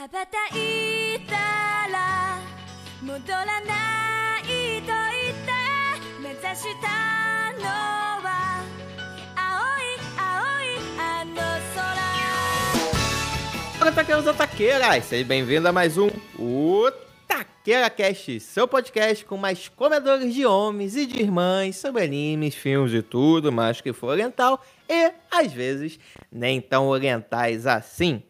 羽ばたいたら戻らないと言って目指したのは青い青いあの空 Fala, taqueiros ou taqueiras! Seja bem-vindo a mais um O Taqueira Cast, seu podcast com mais comedores de homens e de irmãs sobre animes, filmes e tudo mais que for oriental e, às vezes, nem tão orientais assim.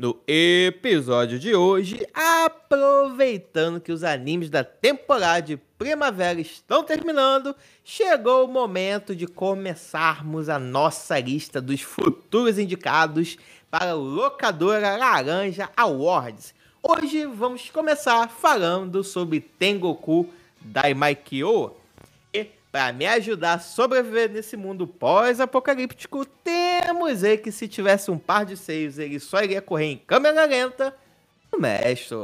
No episódio de hoje, aproveitando que os animes da temporada de primavera estão terminando, chegou o momento de começarmos a nossa lista dos futuros indicados para o Locadora Laranja Awards. Hoje vamos começar falando sobre Tengoku Daimaikyo. E para me ajudar a sobreviver nesse mundo pós-apocalíptico, temos aí que se tivesse um par de seios, ele só iria correr em câmera lenta, o mestre.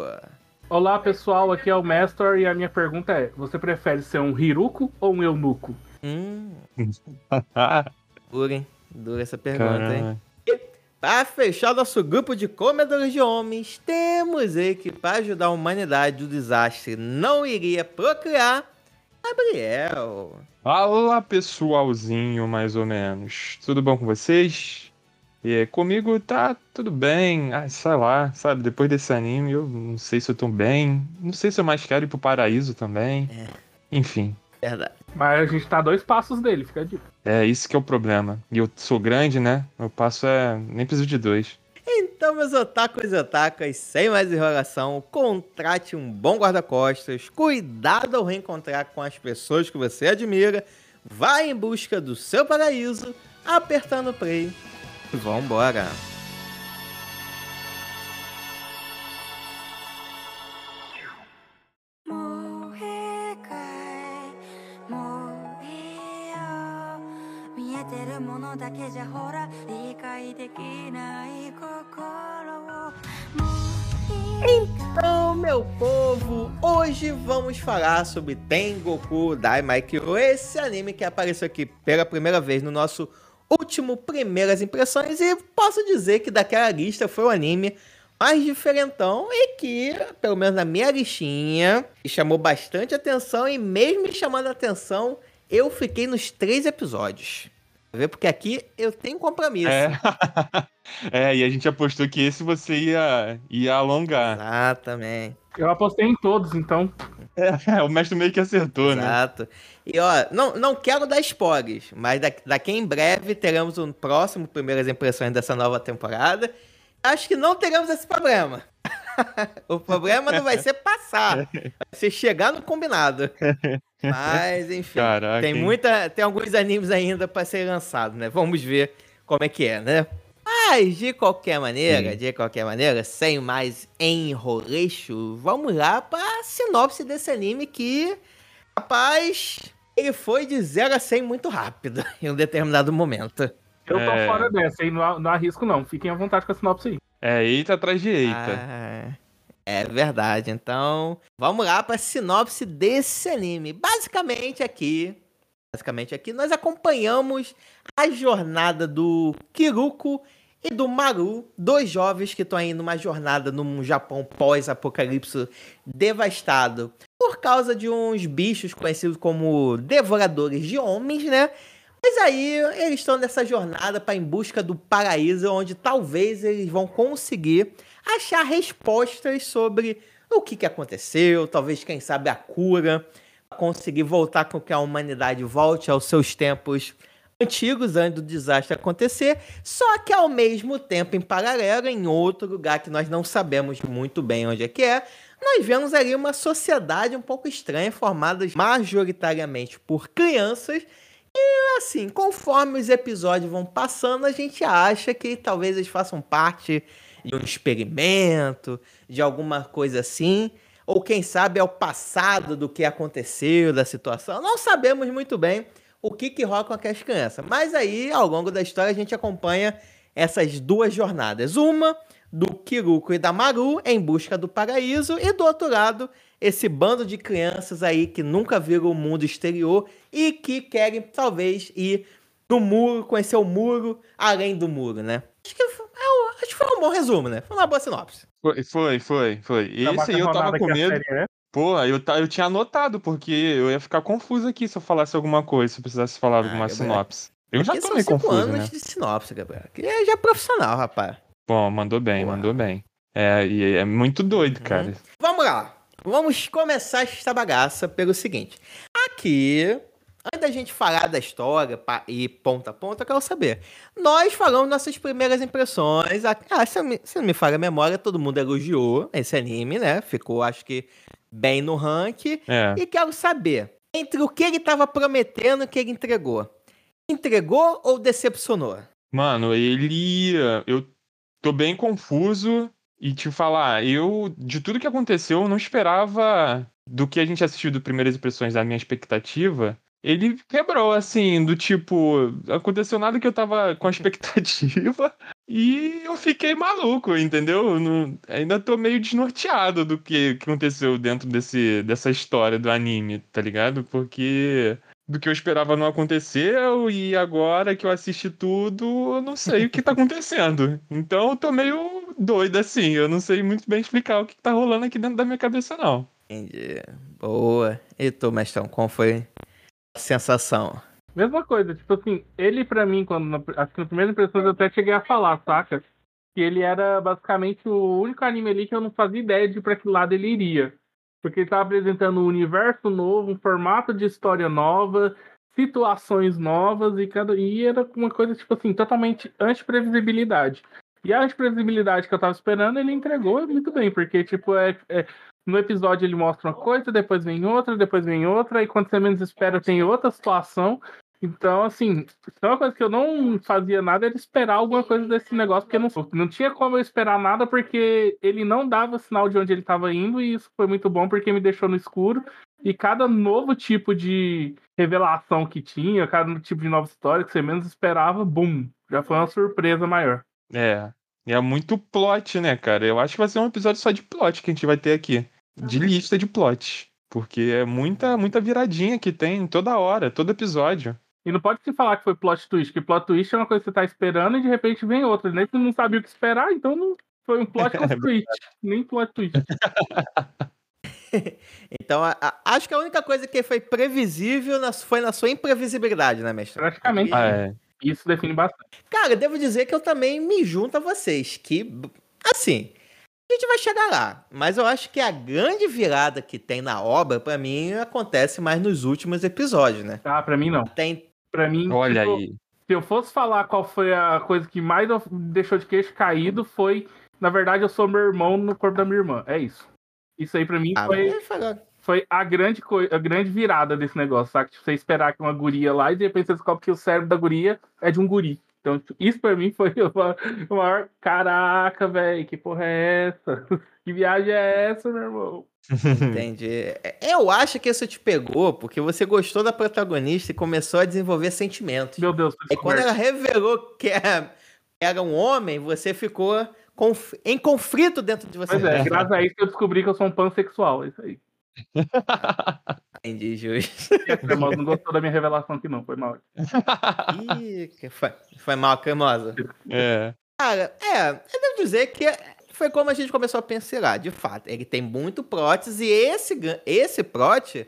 Olá pessoal, aqui é o Mestor e a minha pergunta é: você prefere ser um Hiruko ou um eunuco? Hum, dura, hein? Dura essa pergunta, hein? Caramba. Para fechar nosso grupo de comedores de homens, temos aí que para ajudar a humanidade do desastre não iria procriar Gabriel. Fala pessoalzinho, mais ou menos. Tudo bom com vocês? E é, comigo tá tudo bem. Ah, sei lá, sabe? Depois desse anime, eu não sei se eu tô bem. Não sei se eu mais quero ir pro paraíso também. Enfim, Verdade. Mas a gente tá a dois passos dele, fica a dica. é isso que é o problema. E eu sou grande, né? Meu passo é. Nem preciso de dois. Então, meus otakus e otakas, sem mais enrolação, contrate um bom guarda-costas, cuidado ao reencontrar com as pessoas que você admira, vá em busca do seu paraíso, apertando play vambora. も hoje vamos falar sobre Tengoku Daimaikyo, esse anime que apareceu aqui pela primeira vez no nosso último Primeiras Impressões e posso dizer que daquela lista foi o anime mais diferentão e que, pelo menos na minha listinha, chamou bastante atenção e mesmo me chamando a atenção, eu fiquei nos três episódios. Porque aqui eu tenho compromisso. É. é, e a gente apostou que esse você ia, ia alongar. Exatamente. Eu apostei em todos, então. É, o mestre meio que acertou, né? Exato. E ó, não, não quero dar spoilers, mas da- daqui em breve teremos um próximo Primeiras Impressões dessa nova temporada. Acho que não teremos esse problema. o problema não vai ser passar, vai ser chegar no combinado. Mas, enfim, Caraca. tem muita, tem alguns animes ainda para ser lançados, né? Vamos ver como é que é, né? Mas, de qualquer maneira, Sim. de qualquer maneira, sem mais enroleixo, vamos lá pra sinopse desse anime que, rapaz, ele foi de 0 a 100 muito rápido em um determinado momento. Eu tô É. fora dessa, hein? Não, não arrisco, não. Fiquem à vontade com a sinopse aí. É, eita atrás de eita. Ah, é verdade. Então, vamos lá para a sinopse desse anime. Basicamente aqui, basicamente aqui nós acompanhamos a jornada do Kiruko e do Maru, dois jovens que estão aí numa jornada num Japão pós-apocalipse devastado por causa de uns bichos conhecidos como devoradores de homens, né? Mas aí eles estão nessa jornada para em busca do paraíso, onde talvez eles vão conseguir achar respostas sobre o que, que aconteceu, talvez, quem sabe, a cura, conseguir voltar com que a humanidade volte aos seus tempos antigos, antes do desastre acontecer, só que ao mesmo tempo, em paralelo, em outro lugar que nós não sabemos muito bem onde é que é, nós vemos ali uma sociedade um pouco estranha, formada majoritariamente por crianças, e assim, conforme os episódios vão passando, a gente acha que talvez eles façam parte de um experimento, de alguma coisa assim, ou quem sabe é o passado do que aconteceu, da situação. Não sabemos muito bem o que que rola com aquelas crianças. Mas aí, ao longo da história, a gente acompanha essas duas jornadas. Uma do Kiruko e da Maru em busca do paraíso e do outro lado, esse bando de crianças aí que nunca viram o mundo exterior e que querem talvez ir no muro, conhecer o muro além do muro, né? Acho que é o, acho que foi um bom resumo, né? Foi uma boa sinopse. Foi, foi, foi. foi. Esse aí eu tava com medo. série é. Pô, eu, eu tinha anotado, porque eu ia ficar confuso aqui se eu falasse alguma coisa, se eu precisasse falar alguma Gabriel. sinopse. Eu já tô meio confuso, anos né? de sinopse, Gabriel. Que é já profissional, rapaz. Bom, mandou bem, Boa. mandou bem. É, e é muito doido, cara. Vamos lá. Vamos começar esta bagaça pelo seguinte. Aqui, antes da gente falar da história e ponta a ponta, eu quero saber. Nós falamos nossas primeiras impressões. Ah, ah, se, não me, se não me falha a memória, todo mundo elogiou esse anime, né? Ficou, acho que, bem no ranking. É. E quero saber, entre o que ele estava prometendo e o que ele entregou. Entregou ou decepcionou? Mano, ele. Eu tô bem confuso e te falar, eu, de tudo que aconteceu, eu não esperava do que a gente assistiu do Primeiras Impressões da minha expectativa. Ele quebrou, assim, do tipo, aconteceu nada que eu tava com a expectativa e eu fiquei maluco, entendeu? Eu não- ainda tô meio desnorteado do que, que aconteceu dentro desse, dessa história do anime, tá ligado? Porque do que eu esperava não aconteceu e agora que eu assisti tudo, eu não sei o que tá acontecendo. Então eu tô meio doido assim, eu não sei muito bem explicar o que tá rolando aqui dentro da minha cabeça não. Entendi. Boa. E tu, mestrão, qual foi a sensação? Mesma coisa, tipo assim, ele pra mim, quando na- acho que na primeira impressão eu até cheguei a falar, saca? Que ele era basicamente o único anime ali que eu não fazia ideia de pra que lado ele iria. Porque ele tava apresentando um universo novo, um formato de história nova, situações novas e cada e era uma coisa tipo assim, totalmente anti-previsibilidade. E a anti-previsibilidade que eu tava esperando, ele entregou muito bem, porque tipo é, é no episódio ele mostra uma coisa, depois vem outra, depois vem outra, e quando você menos espera tem outra situação. Então, assim, é uma coisa que eu não fazia nada era esperar alguma coisa desse negócio, porque não, não tinha como eu esperar nada, porque ele não dava sinal de onde ele estava indo, e isso foi muito bom porque me deixou no escuro. E cada novo tipo de revelação que tinha, cada tipo de nova história que você menos esperava, bum, já foi uma surpresa maior. É, e é muito plot, né, cara? Eu acho que vai ser um episódio só de plot que a gente vai ter aqui, de lista de plot, porque é muita muita viradinha que tem toda hora, todo episódio. E não pode se falar que foi plot twist, que plot twist é uma coisa que você tá esperando e de repente vem outra. Nem você não sabia o que esperar, então não foi um plot com twist, nem plot twist. Então, a- a- acho que a única coisa que foi previsível na- foi na sua imprevisibilidade, né, mestre? Praticamente. E- Ah, é. Isso define bastante. Cara, devo dizer que eu também me junto a vocês, que, assim, a gente vai chegar lá, mas eu acho que a grande virada que tem na obra, pra mim, acontece mais nos últimos episódios, né? Ah, pra mim não. Tem. Pra mim, Olha tipo, aí. se eu fosse falar qual foi a coisa que mais deixou de queixo caído, foi, na verdade, eu sou meu irmão no corpo da minha irmã. É isso. Isso aí pra mim Ah, foi, mas foi a grande a grande virada desse negócio, sabe? Tipo, você esperar que uma guria lá e de repente você descobre que o cérebro da guria é de um guri. Então, tipo, isso pra mim foi o maior. Caraca, velho, que porra é essa? Que viagem é essa, meu irmão? Entendi. É, Eu acho que isso te pegou porque você gostou da protagonista e começou a desenvolver sentimentos. Meu Deus, E quando ela revelou que era, era um homem, você ficou conf- em conflito dentro de você. Pois é, graças a isso que eu descobri que eu sou um pansexual. É isso aí. Entendi, a cremosa não gostou da minha revelação aqui, não. Foi mal. Ih, foi, foi mal, cremosa. É. Cara, é, eu devo dizer que foi como a gente começou a pensar, de fato. Ele tem muito prótese e esse, esse prote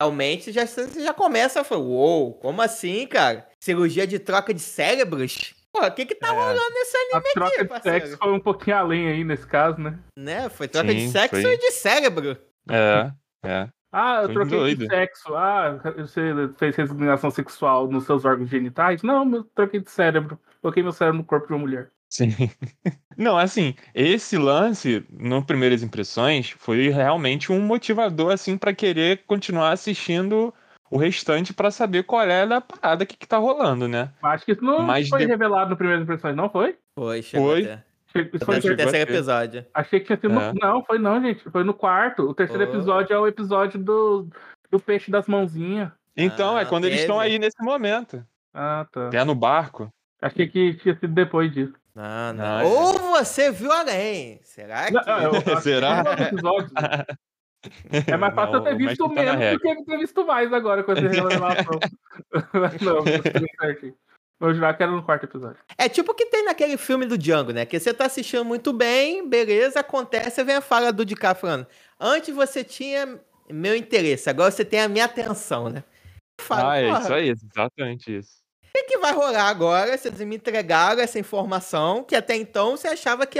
realmente já, você já começa a falar, uou, como assim, cara? Cirurgia de troca de cérebros? Pô, o que que tá É. rolando nesse A anime troca aqui, de parceiro? sexo foi um pouquinho além aí nesse caso, né? Né? Foi troca de Sim, sexo foi. e de cérebro. É, é. Ah, eu Foi troquei doido. de sexo. Ah, você fez resignação sexual nos seus órgãos genitais? Não, eu troquei de cérebro. Coloquei meu cérebro no corpo de uma mulher. Sim. Não, assim, esse lance, no Primeiras Impressões, foi realmente um motivador, assim, pra querer continuar assistindo o restante pra saber qual é da parada que, que tá rolando, né? Acho que isso não Mas foi de- revelado no Primeiras Impressões, não foi? Foi, chegou Foi. até. Foi a terceiro ter. episódio. Achei que tinha sido. É. No... Não, foi não, gente. Foi no quarto. O terceiro Oh. episódio é o episódio do, do peixe das mãozinhas. Então, é Ah, quando eles estão teve. aí nesse momento. Ah, tá. Até no barco. Achei que tinha sido depois disso. Não, não. Não, é. Ou você viu além. Será que. Não, que Será? episódio. É mais fácil eu ter Não, visto tá menos do que ter visto mais agora com essa revelação. Mas não, tá tudo certinho. Eu jurava que era no quarto episódio. É tipo o que tem naquele filme do Django, né? Que você tá assistindo muito bem, beleza, acontece, vem a fala do DiCaprio falando. Antes você tinha meu interesse, agora você tem a minha atenção, né? Falo, ah, é isso aí, exatamente isso. O que, que vai rolar agora? Vocês me entregaram essa informação que até então você achava que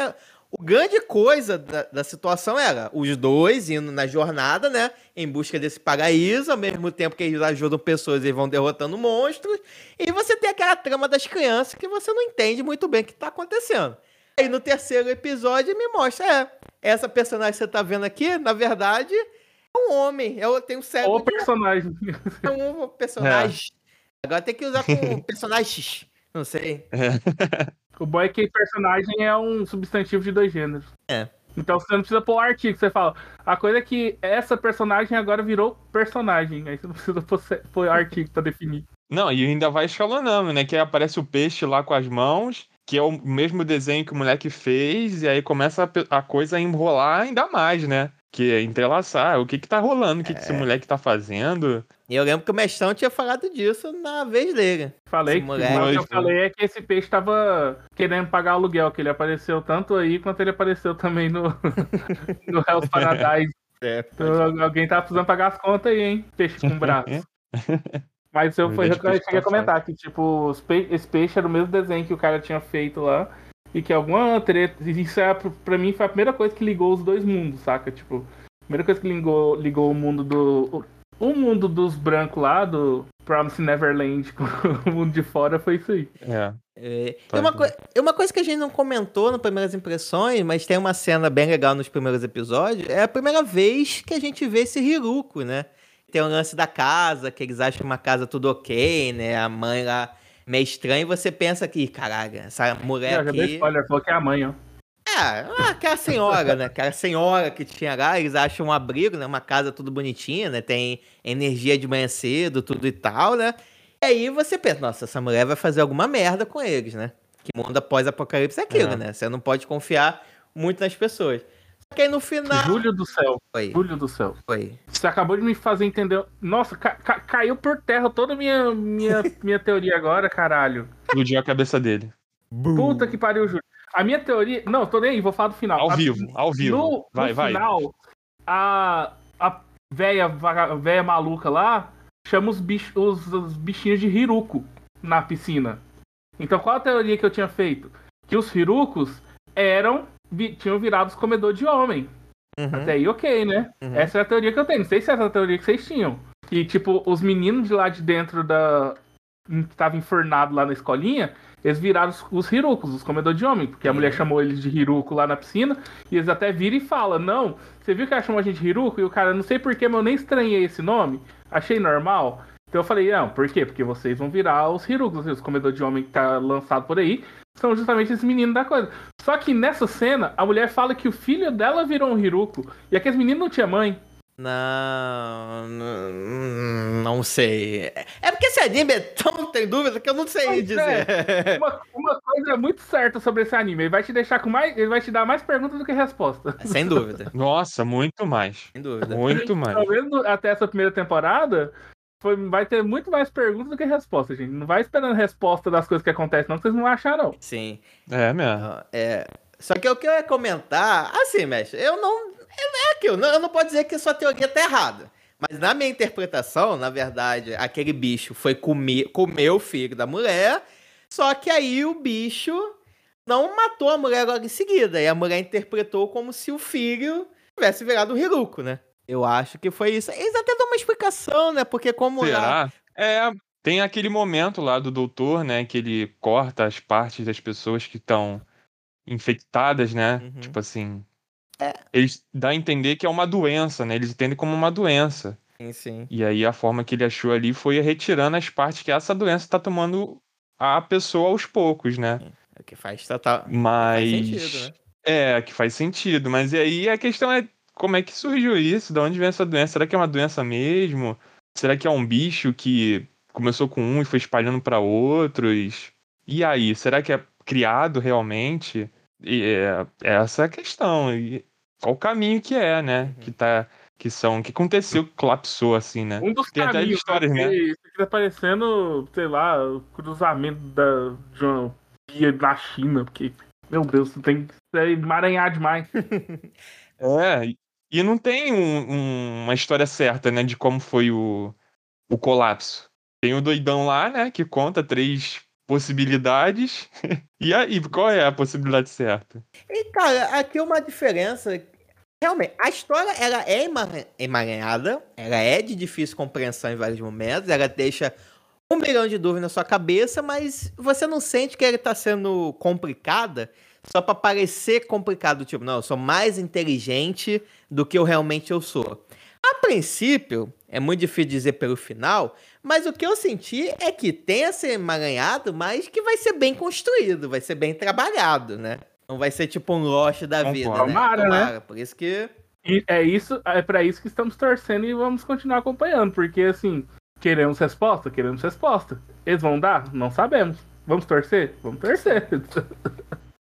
o grande coisa da, da, situação era os dois indo na jornada, né? Em busca desse paraíso, ao mesmo tempo que eles ajudam pessoas e vão derrotando monstros. E você tem aquela trama das crianças que você não entende muito bem o que está acontecendo. Aí no terceiro episódio me mostra, é, essa personagem que você está vendo aqui, na verdade, é um homem. Eu tenho um cérebro. Ou personagem. É um personagem. É. Agora tem que usar com personagens. Não sei. É. O bom é que personagem é um substantivo de dois gêneros. É. Então você não precisa pôr o artigo, você fala. A coisa é que essa personagem agora virou personagem. Aí você não precisa pôr artigo pra definir. Não, e ainda vai escalonando, né? Que aí aparece o peixe lá com as mãos, que é o mesmo desenho que o moleque fez, e aí começa a, a coisa a enrolar ainda mais, né? Que é entrelaçar. O que que tá rolando? O que, é. que esse moleque tá fazendo? E eu lembro que o mestrão tinha falado disso na vez dele. Falei que, o que eu falei é que esse peixe tava querendo pagar aluguel, que ele apareceu tanto aí quanto ele apareceu também no, no Hell's Paradise. É, então, alguém tá precisando pagar as contas aí, hein? Peixe com braço. Mas eu, foi, eu cheguei a comentar que, tipo, esse peixe era o mesmo desenho que o cara tinha feito lá. E que alguma treta. Isso é, pra mim foi a primeira coisa que ligou os dois mundos, saca? Tipo, a primeira coisa que ligou, ligou o mundo do. O mundo dos brancos lá, do Promise Neverland com o mundo de fora, foi isso aí. É. É, e uma, co uma coisa que a gente não comentou nas primeiras impressões, mas tem uma cena bem legal nos primeiros episódios, é a primeira vez que a gente vê esse Hiruko, né? Tem o lance da casa, que eles acham uma casa tudo ok, né? A mãe lá meio estranha, e você pensa que, caralho, essa mulher aqui... Já spoiler, falou que é a mãe, ó. É, aquela senhora, né? Aquela senhora que tinha lá, eles acham um abrigo, né? Uma casa tudo bonitinha, né? Tem energia de manhã cedo, tudo e tal, né? E aí você pensa, nossa, essa mulher vai fazer alguma merda com eles, né? Que mundo após apocalipse é aquilo, é. né? Você não pode confiar muito nas pessoas. Só que aí no final. Júlio do céu. Foi. Júlio do céu. Foi. Você acabou de me fazer entender. Nossa, ca ca caiu por terra toda a minha, minha, minha teoria agora, caralho. Explodiu a cabeça dele. Puta que pariu, Júlio. A minha teoria. Não, tô nem aí, vou falar do final. Ao a... vivo, ao vivo. No, vai, no vai. final, a, a véia, véia maluca lá chama os, bichos, os, os bichinhos de Hiruko na piscina. Então qual a teoria que eu tinha feito? Que os Hirukos eram. Vi, tinham virado os comedores de homem. Uhum. Até aí, ok, né? Uhum. Essa é a teoria que eu tenho. Não sei se essa é a teoria que vocês tinham. Que, tipo, os meninos de lá de dentro da. que estavam enfornados lá na escolinha, eles viraram os, os Hirukos, os comedores de homem, porque a mulher chamou eles de Hiruko lá na piscina, e eles até viram e falam, não, você viu que ela chamou a gente de Hiruko? E o cara, não sei porquê, mas eu nem estranhei esse nome, achei normal. Então eu falei, não, por quê? Porque vocês vão virar os Hirukos, os comedores de homem que tá lançado por aí, são justamente esses meninos da coisa. Só que nessa cena, a mulher fala que o filho dela virou um Hiruko, e aqueles meninos não tinha mãe. Não, não, não sei. É porque esse anime é tão tem dúvida que eu não sei Mas dizer. É. Uma, uma, coisa é muito certa sobre esse anime, ele vai te deixar com mais, ele vai te dar mais perguntas do que resposta. É, sem dúvida. Nossa, muito mais. Sem dúvida. Muito mais. Talvez até essa primeira temporada foi, vai ter muito mais perguntas do que respostas, gente. Não vai esperando resposta das coisas que acontecem, não, que vocês não acharam. Sim. É mesmo. É. Só que o que eu ia comentar, assim, mestre, eu não é, é aquilo, não, eu não posso dizer que sua teoria tá errada. Mas na minha interpretação, na verdade, aquele bicho foi comer, comer o filho da mulher, só que aí o bicho não matou a mulher logo em seguida. E a mulher interpretou como se o filho tivesse virado o Hiruko, né? Eu acho que foi isso. Eles até dão uma explicação, né? Porque como Será? Lá... É, tem aquele momento lá do doutor, né? Que ele corta as partes das pessoas que estão infectadas, né? Uhum. Tipo assim, é. Eles dá a entender que é uma doença, né? Eles entendem como uma doença. Sim, sim. E aí a forma que ele achou ali foi retirando as partes que essa doença está tomando a pessoa aos poucos, né? É que faz total. Mas. Faz sentido, né? É, que faz sentido. Mas e aí a questão é como é que surgiu isso? De onde vem essa doença? Será que é uma doença mesmo? Será que é um bicho que começou com um e foi espalhando para outros? E aí, será que é criado realmente? E é, essa é a questão. E qual o caminho que é, né? Uhum. Que tá que são. que aconteceu, que colapsou, assim, né? Um dos Tem até caminhos, histórias, né? porque Isso aqui tá parecendo, sei lá, o cruzamento da, de uma via na China, porque, meu Deus, você tem que é emaranhar demais. É, e não tem um- um- uma história certa, né, de como foi o, o colapso. Tem o doidão lá, né, que conta três possibilidades. E aí, qual é a possibilidade certa? E, cara, aqui é uma diferença. Realmente, a história ela é ema- emaranhada, ela é de difícil compreensão em vários momentos, ela deixa um milhão de dúvidas na sua cabeça, mas você não sente que ela tá sendo complicada só pra parecer complicado, tipo, não, eu sou mais inteligente do que eu realmente eu sou. A princípio, é muito difícil dizer pelo final, mas o que eu senti é que tenha ser emaranhado, mas que vai ser bem construído, vai ser bem trabalhado, né? Não vai ser tipo um Lost da vida, né? Tomara, né? Por isso que. E é isso, é para isso que estamos torcendo e vamos continuar acompanhando, porque assim, queremos resposta, queremos resposta. Eles vão dar? Não sabemos. Vamos torcer? Vamos torcer.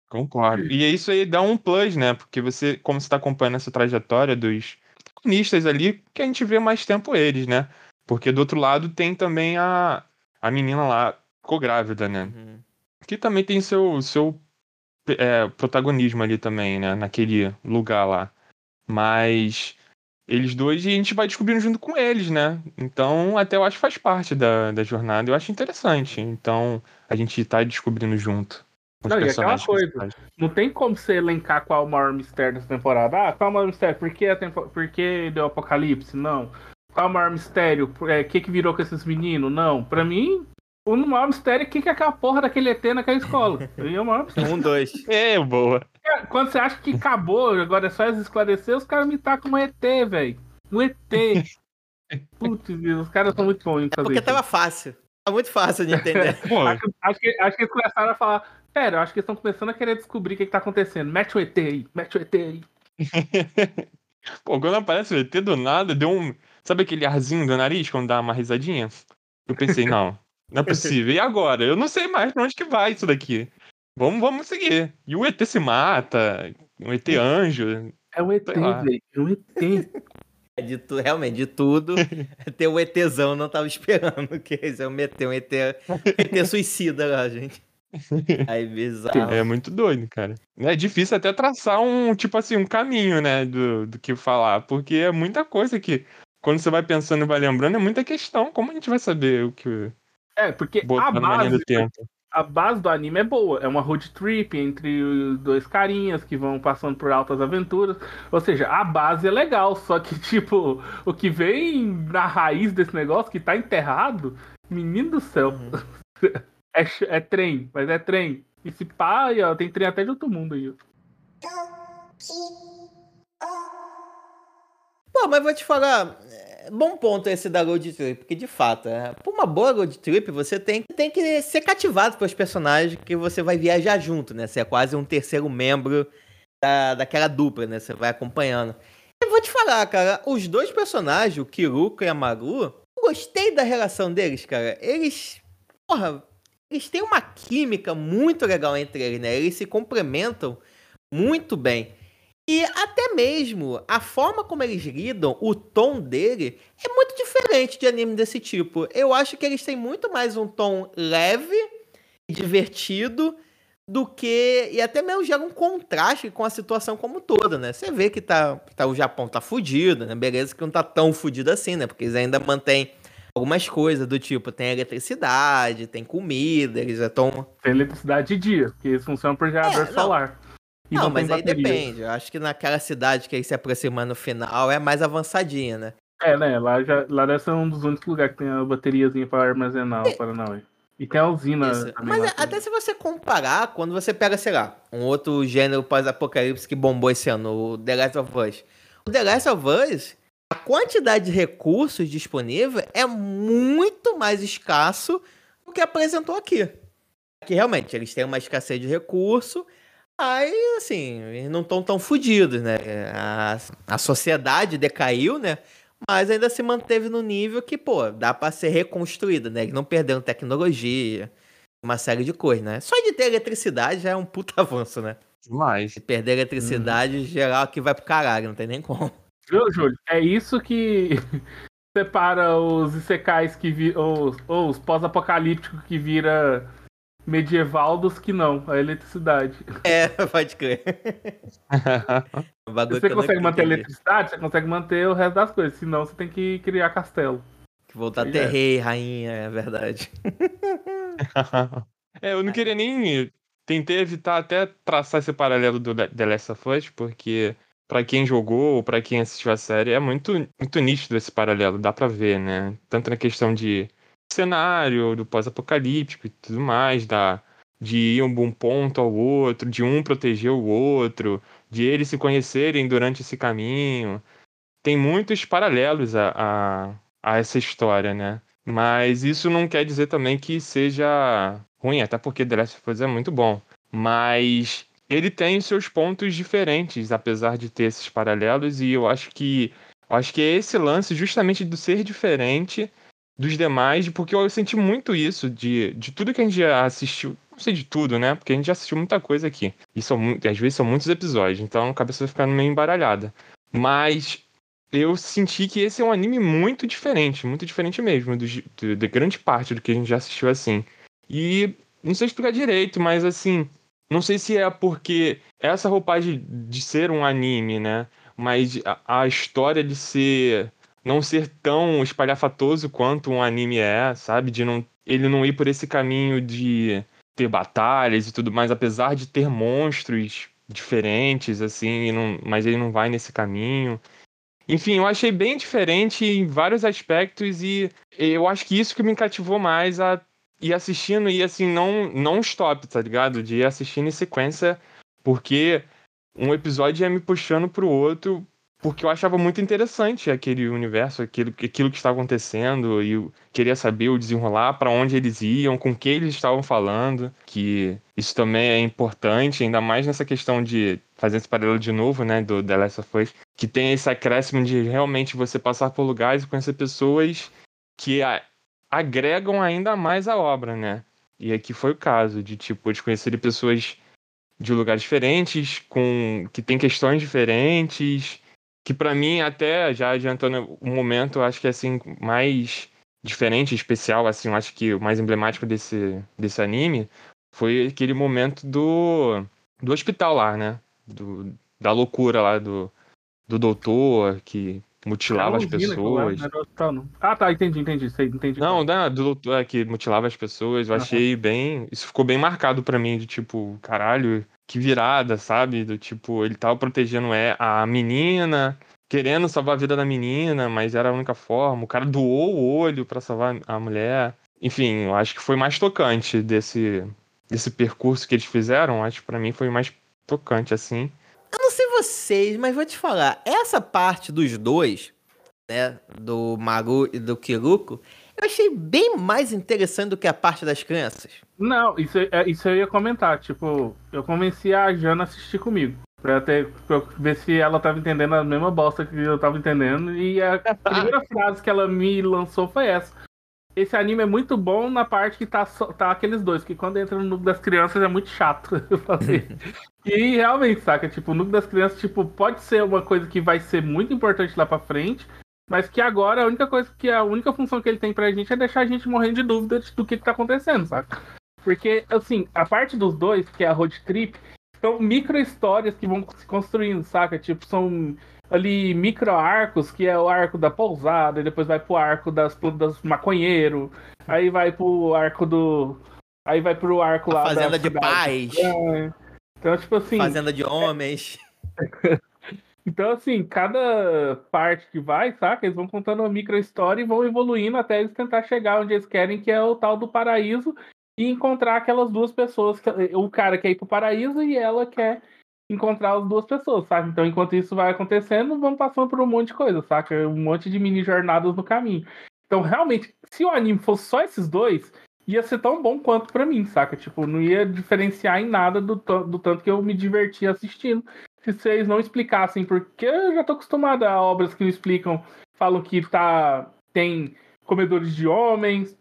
Concordo. E isso aí dá um plus, né? Porque você, como você tá acompanhando essa trajetória dos protagonistas ali, que a gente vê mais tempo eles, né? Porque do outro lado tem também a, a menina lá, ficou grávida, né? Uhum. Que também tem seu, seu é, protagonismo ali também, né? Naquele lugar lá. Mas eles dois, e a gente vai descobrindo junto com eles, né? Então, até eu acho que faz parte da, da jornada. Eu acho interessante. Então, a gente tá descobrindo junto. Os Não, e aquela coisa. Não tem como você elencar qual é o maior mistério dessa temporada. Ah, qual é o maior mistério? Por que, a tempo... Por que deu apocalipse? Não. Qual é o maior mistério? O é, que, que virou com esses meninos? Não. Pra mim, o maior mistério é o que, que é aquela porra daquele ET naquela escola. Aí é o maior mistério. Um, dois. É, boa. Cara, Quando você acha que acabou, agora é só eles esclarecer, os caras me tacam um ET, velho. Um ET. Putz, os caras são muito bons em É fazer porque isso. tava fácil. Tá muito fácil de entender. Acho, acho que, acho que eles começaram a falar. Pera, eu acho que eles estão começando a querer descobrir o que, que tá acontecendo. Mete o ET aí, mete o ET aí. Pô, quando aparece o ET do nada, deu um. Sabe aquele arzinho do nariz quando dá uma risadinha? Eu pensei, não, não é possível. E agora? Eu não sei mais pra onde que vai isso daqui. Vamos, vamos seguir. E o ET se mata, o ET anjo. É um ET, velho. É um ET. De tu, realmente, de tudo. ter o ETzão não tava esperando que eles iam meter um ET, ET suicida lá, gente. Aí, bizarro. É muito doido, cara. É difícil até traçar um, tipo assim, um caminho, né, do, do que falar, porque é muita coisa que, quando você vai pensando e vai lembrando, é muita questão. Como a gente vai saber o que É, porque a base, do tempo? a base do anime é boa. É uma road trip entre os dois carinhas que vão passando por altas aventuras. Ou seja, a base é legal, só que, tipo, o que vem na raiz desse negócio, que tá enterrado, menino do céu. É, é trem, mas é trem. E se pá, aí, ó, tem trem até de outro mundo aí. Pô, mas vou te falar, é, bom ponto esse da road trip, porque de fato, é, por uma boa road trip, você tem, tem que ser cativado pelos personagens que você vai viajar junto, né? Você é quase um terceiro membro da, daquela dupla, né? Você vai acompanhando. Eu vou te falar, cara, os dois personagens, o Kiruko e a Maru, eu gostei da relação deles, cara. Eles, porra, eles têm uma química muito legal entre eles, né? Eles se complementam muito bem. E até mesmo a forma como eles lidam, o tom dele, é muito diferente de anime desse tipo. Eu acho que eles têm muito mais um tom leve e divertido do que. E até mesmo gera um contraste com a situação como toda, né? Você vê que tá, tá, o Japão tá fudido, né? Beleza que não tá tão fudido assim, né? Porque eles ainda mantêm algumas coisas do tipo, tem eletricidade, tem comida, eles estão Tem eletricidade de dia, porque eles funcionam por gerador É, não. solar. Não, tem mas aí depende. Eu acho que naquela cidade que aí se aproxima no final é mais avançadinha, né? É, né? Lá, já, lá deve ser um dos únicos lugares que tem a bateriazinha pra armazenar o Paranauê. E tem a usina Isso. também. Mas lá é- também. até se você comparar, quando você pega, sei lá, um outro gênero pós-apocalipse que bombou esse ano, o The Last of Us. O The Last of Us, a quantidade de recursos disponível é muito mais escasso do que apresentou aqui. Aqui, realmente, eles têm uma escassez de recurso, aí, assim, eles não estão tão fodidos, né? A, a sociedade decaiu, né? Mas ainda se manteve no nível que, pô, dá pra ser reconstruída, né? Eles não perderam tecnologia, uma série de coisas, né? Só de ter eletricidade já é um puta avanço, né? Demais. Se perder eletricidade, geral aqui vai pro caralho, não tem nem como. Viu, Júlio? É isso que separa os Isekais que vi, ou, ou os pós-apocalípticos que vira medieval dos que não, a eletricidade. É, pode crer. Você consegue manter a eletricidade, você consegue manter o resto das coisas, senão você tem que criar castelo. Que voltar a ter é. rei, rainha, é verdade. é, eu não queria nem. Tentei evitar até traçar esse paralelo do The Last of Us, porque para quem jogou ou para quem assistiu a série, é muito, muito nítido esse paralelo, dá para ver, né? Tanto na questão de cenário, do pós-apocalíptico e tudo mais, da, de ir um bom ponto ao outro, de um proteger o outro, de eles se conhecerem durante esse caminho. Tem muitos paralelos a, a, a essa história, né? Mas isso não quer dizer também que seja ruim, até porque The Last of Us é muito bom. Mas ele tem seus pontos diferentes, apesar de ter esses paralelos, e eu acho que eu acho que é esse lance justamente do ser diferente dos demais, porque eu senti muito isso de, de tudo que a gente já assistiu. Não sei de tudo, né? Porque a gente já assistiu muita coisa aqui. E são, às vezes são muitos episódios, então a cabeça vai ficando meio embaralhada. Mas eu senti que esse é um anime muito diferente, muito diferente mesmo, de grande parte do que a gente já assistiu assim. E não sei explicar direito, mas assim, não sei se é porque essa roupagem de ser um anime, né? Mas a, história de ser. não ser tão espalhafatoso quanto um anime é, sabe? De não. Ele não ir por esse caminho de ter batalhas e tudo mais, apesar de ter monstros diferentes, assim, não, mas ele não vai nesse caminho. Enfim, eu achei bem diferente em vários aspectos e eu acho que isso que me cativou mais a ir assistindo e assim, não, não stop, tá ligado? De ir assistindo em sequência, porque um episódio ia me puxando pro outro, porque eu achava muito interessante aquele universo, aquilo, aquilo que estava acontecendo, e eu queria saber o desenrolar, para onde eles iam, com quem eles estavam falando, que isso também é importante, ainda mais nessa questão de fazer esse paralelo de novo, né, do The Last of Us, que tem esse acréscimo de realmente você passar por lugares e conhecer pessoas que agregam ainda mais a obra, né? E aqui foi o caso de tipo de conhecer pessoas de lugares diferentes, com que tem questões diferentes, que para mim até já adiantando o momento, acho que é assim mais diferente, especial, assim, eu acho que o mais emblemático desse desse anime foi aquele momento do do hospital lá, né? Do, da loucura lá do do doutor que mutilava as pessoas. Ah, tá, entendi, entendi, sei, entendi. Não, né, do doutor é, que mutilava as pessoas, eu uhum. achei bem. Isso ficou bem marcado para mim, de tipo, caralho, que virada, sabe? Do tipo, ele tava protegendo é, a menina, querendo salvar a vida da menina, mas era a única forma. O cara doou o olho para salvar a mulher. Enfim, eu acho que foi mais tocante desse, desse percurso que eles fizeram. Acho que pra mim foi mais tocante, assim. Eu não sei vocês, mas vou te falar. Essa parte dos dois, né? Do Maru e do Kiruko, eu achei bem mais interessante do que a parte das crianças. Não, isso, é, isso eu ia comentar. Tipo, eu convenci a Jana a assistir comigo. Pra, ter, pra ver se ela tava entendendo a mesma bosta que eu tava entendendo. E a primeira frase que ela me lançou foi essa esse anime é muito bom na parte que tá, tá aqueles dois, que quando entra no núcleo das crianças é muito chato fazer. e realmente, saca? Tipo, o núcleo das crianças, tipo, pode ser uma coisa que vai ser muito importante lá pra frente, mas que agora a única coisa que a única função que ele tem pra gente é deixar a gente morrendo de dúvida do que, que tá acontecendo, saca? Porque, assim, a parte dos dois, que é a road trip, são micro histórias que vão se construindo, saca? Tipo, são ali micro arcos, que é o arco da pousada, e depois vai pro arco das, das maconheiro, aí vai pro arco do. Aí vai pro arco a lá. Fazenda de paz. É. Então, tipo assim. Fazenda de homens. então, assim, cada parte que vai, saca? Eles vão contando uma micro história e vão evoluindo até eles tentar chegar onde eles querem, que é o tal do paraíso, e encontrar aquelas duas pessoas. O cara quer ir pro paraíso e ela quer encontrar as duas pessoas, sabe? Então, enquanto isso vai acontecendo, vamos passando por um monte de coisa, saca? Um monte de mini jornadas no caminho. Então, realmente, se o anime fosse só esses dois, ia ser tão bom quanto para mim, saca? Tipo, não ia diferenciar em nada do, do tanto que eu me diverti assistindo. Se vocês não explicassem, porque eu já tô acostumado a obras que não explicam, falam que tá tem comedores de homens,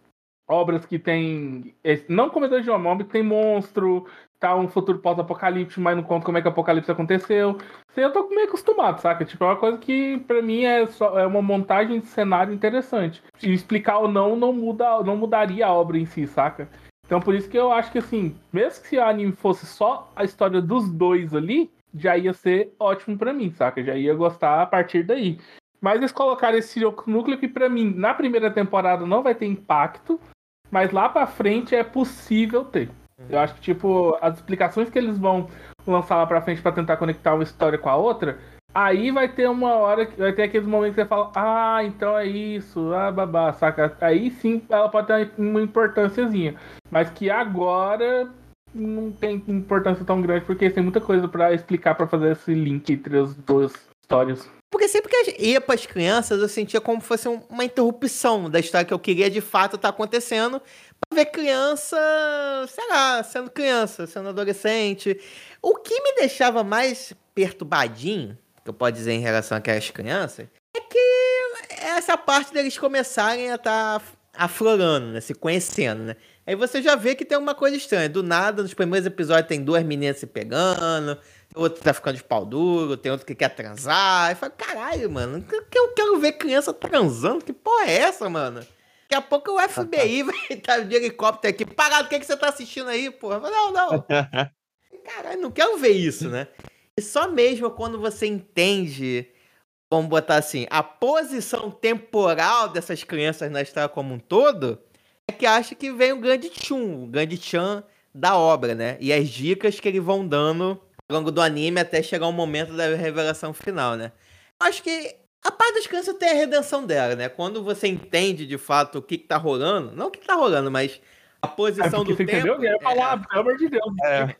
obras que tem. Não comedores de que tem monstro, tá um futuro pós-apocalipse, mas não conta como é que o apocalipse aconteceu. Aí eu tô meio acostumado, saca? Tipo, é uma coisa que pra mim é, só, é uma montagem de cenário interessante. E explicar ou não, não, muda, não mudaria a obra em si, saca? Então por isso que eu acho que assim, mesmo que se o anime fosse só a história dos dois ali, já ia ser ótimo pra mim, saca? Já ia gostar a partir daí. Mas eles colocaram esse núcleo que pra mim, na primeira temporada, não vai ter impacto, mas lá pra frente é possível ter. Eu acho que, tipo, as explicações que eles vão lançar lá pra frente pra tentar conectar uma história com a outra, aí vai ter uma hora, que vai ter aqueles momentos que você fala, ah, então é isso, ah, babá, saca? Aí sim ela pode ter uma importânciazinha. Mas que agora não tem importância tão grande, porque tem muita coisa pra explicar pra fazer esse link entre as duas histórias. Porque sempre que ia pras crianças, eu sentia como fosse um- uma interrupção da história que eu queria de fato estar acontecendo. Pra ver criança, sei lá, sendo criança, sendo adolescente. O que me deixava mais perturbadinho, que eu posso dizer em relação àquelas crianças, é que essa parte deles começarem a estar aflorando, né? Se conhecendo, né? Aí você já vê que tem uma coisa estranha. Do nada, nos primeiros episódios tem duas meninas se pegando, tem outro que tá ficando de pau duro, tem outro que quer transar. Aí fala, caralho, mano, que eu quero ver criança transando? Que porra é essa, mano? Daqui a pouco o FBI vai estar de helicóptero aqui. Parado, o que, que você tá assistindo aí, porra? Eu falo, Não, não. Caralho, não quero ver isso, né? E só mesmo quando você entende, vamos botar assim, a posição temporal dessas crianças na história como um todo, é que acha que vem o grande tchum, o grande tchan da obra, né? E as dicas que eles vão dando longo do anime até chegar o momento da revelação final, né? Acho que a parte das crianças tem a redenção dela, né? Quando você entende de fato o que, que tá rolando, não o que, que tá rolando, mas a É posição porque do você tempo. entendeu? Eu ia falar, é, pelo amor de Deus. É.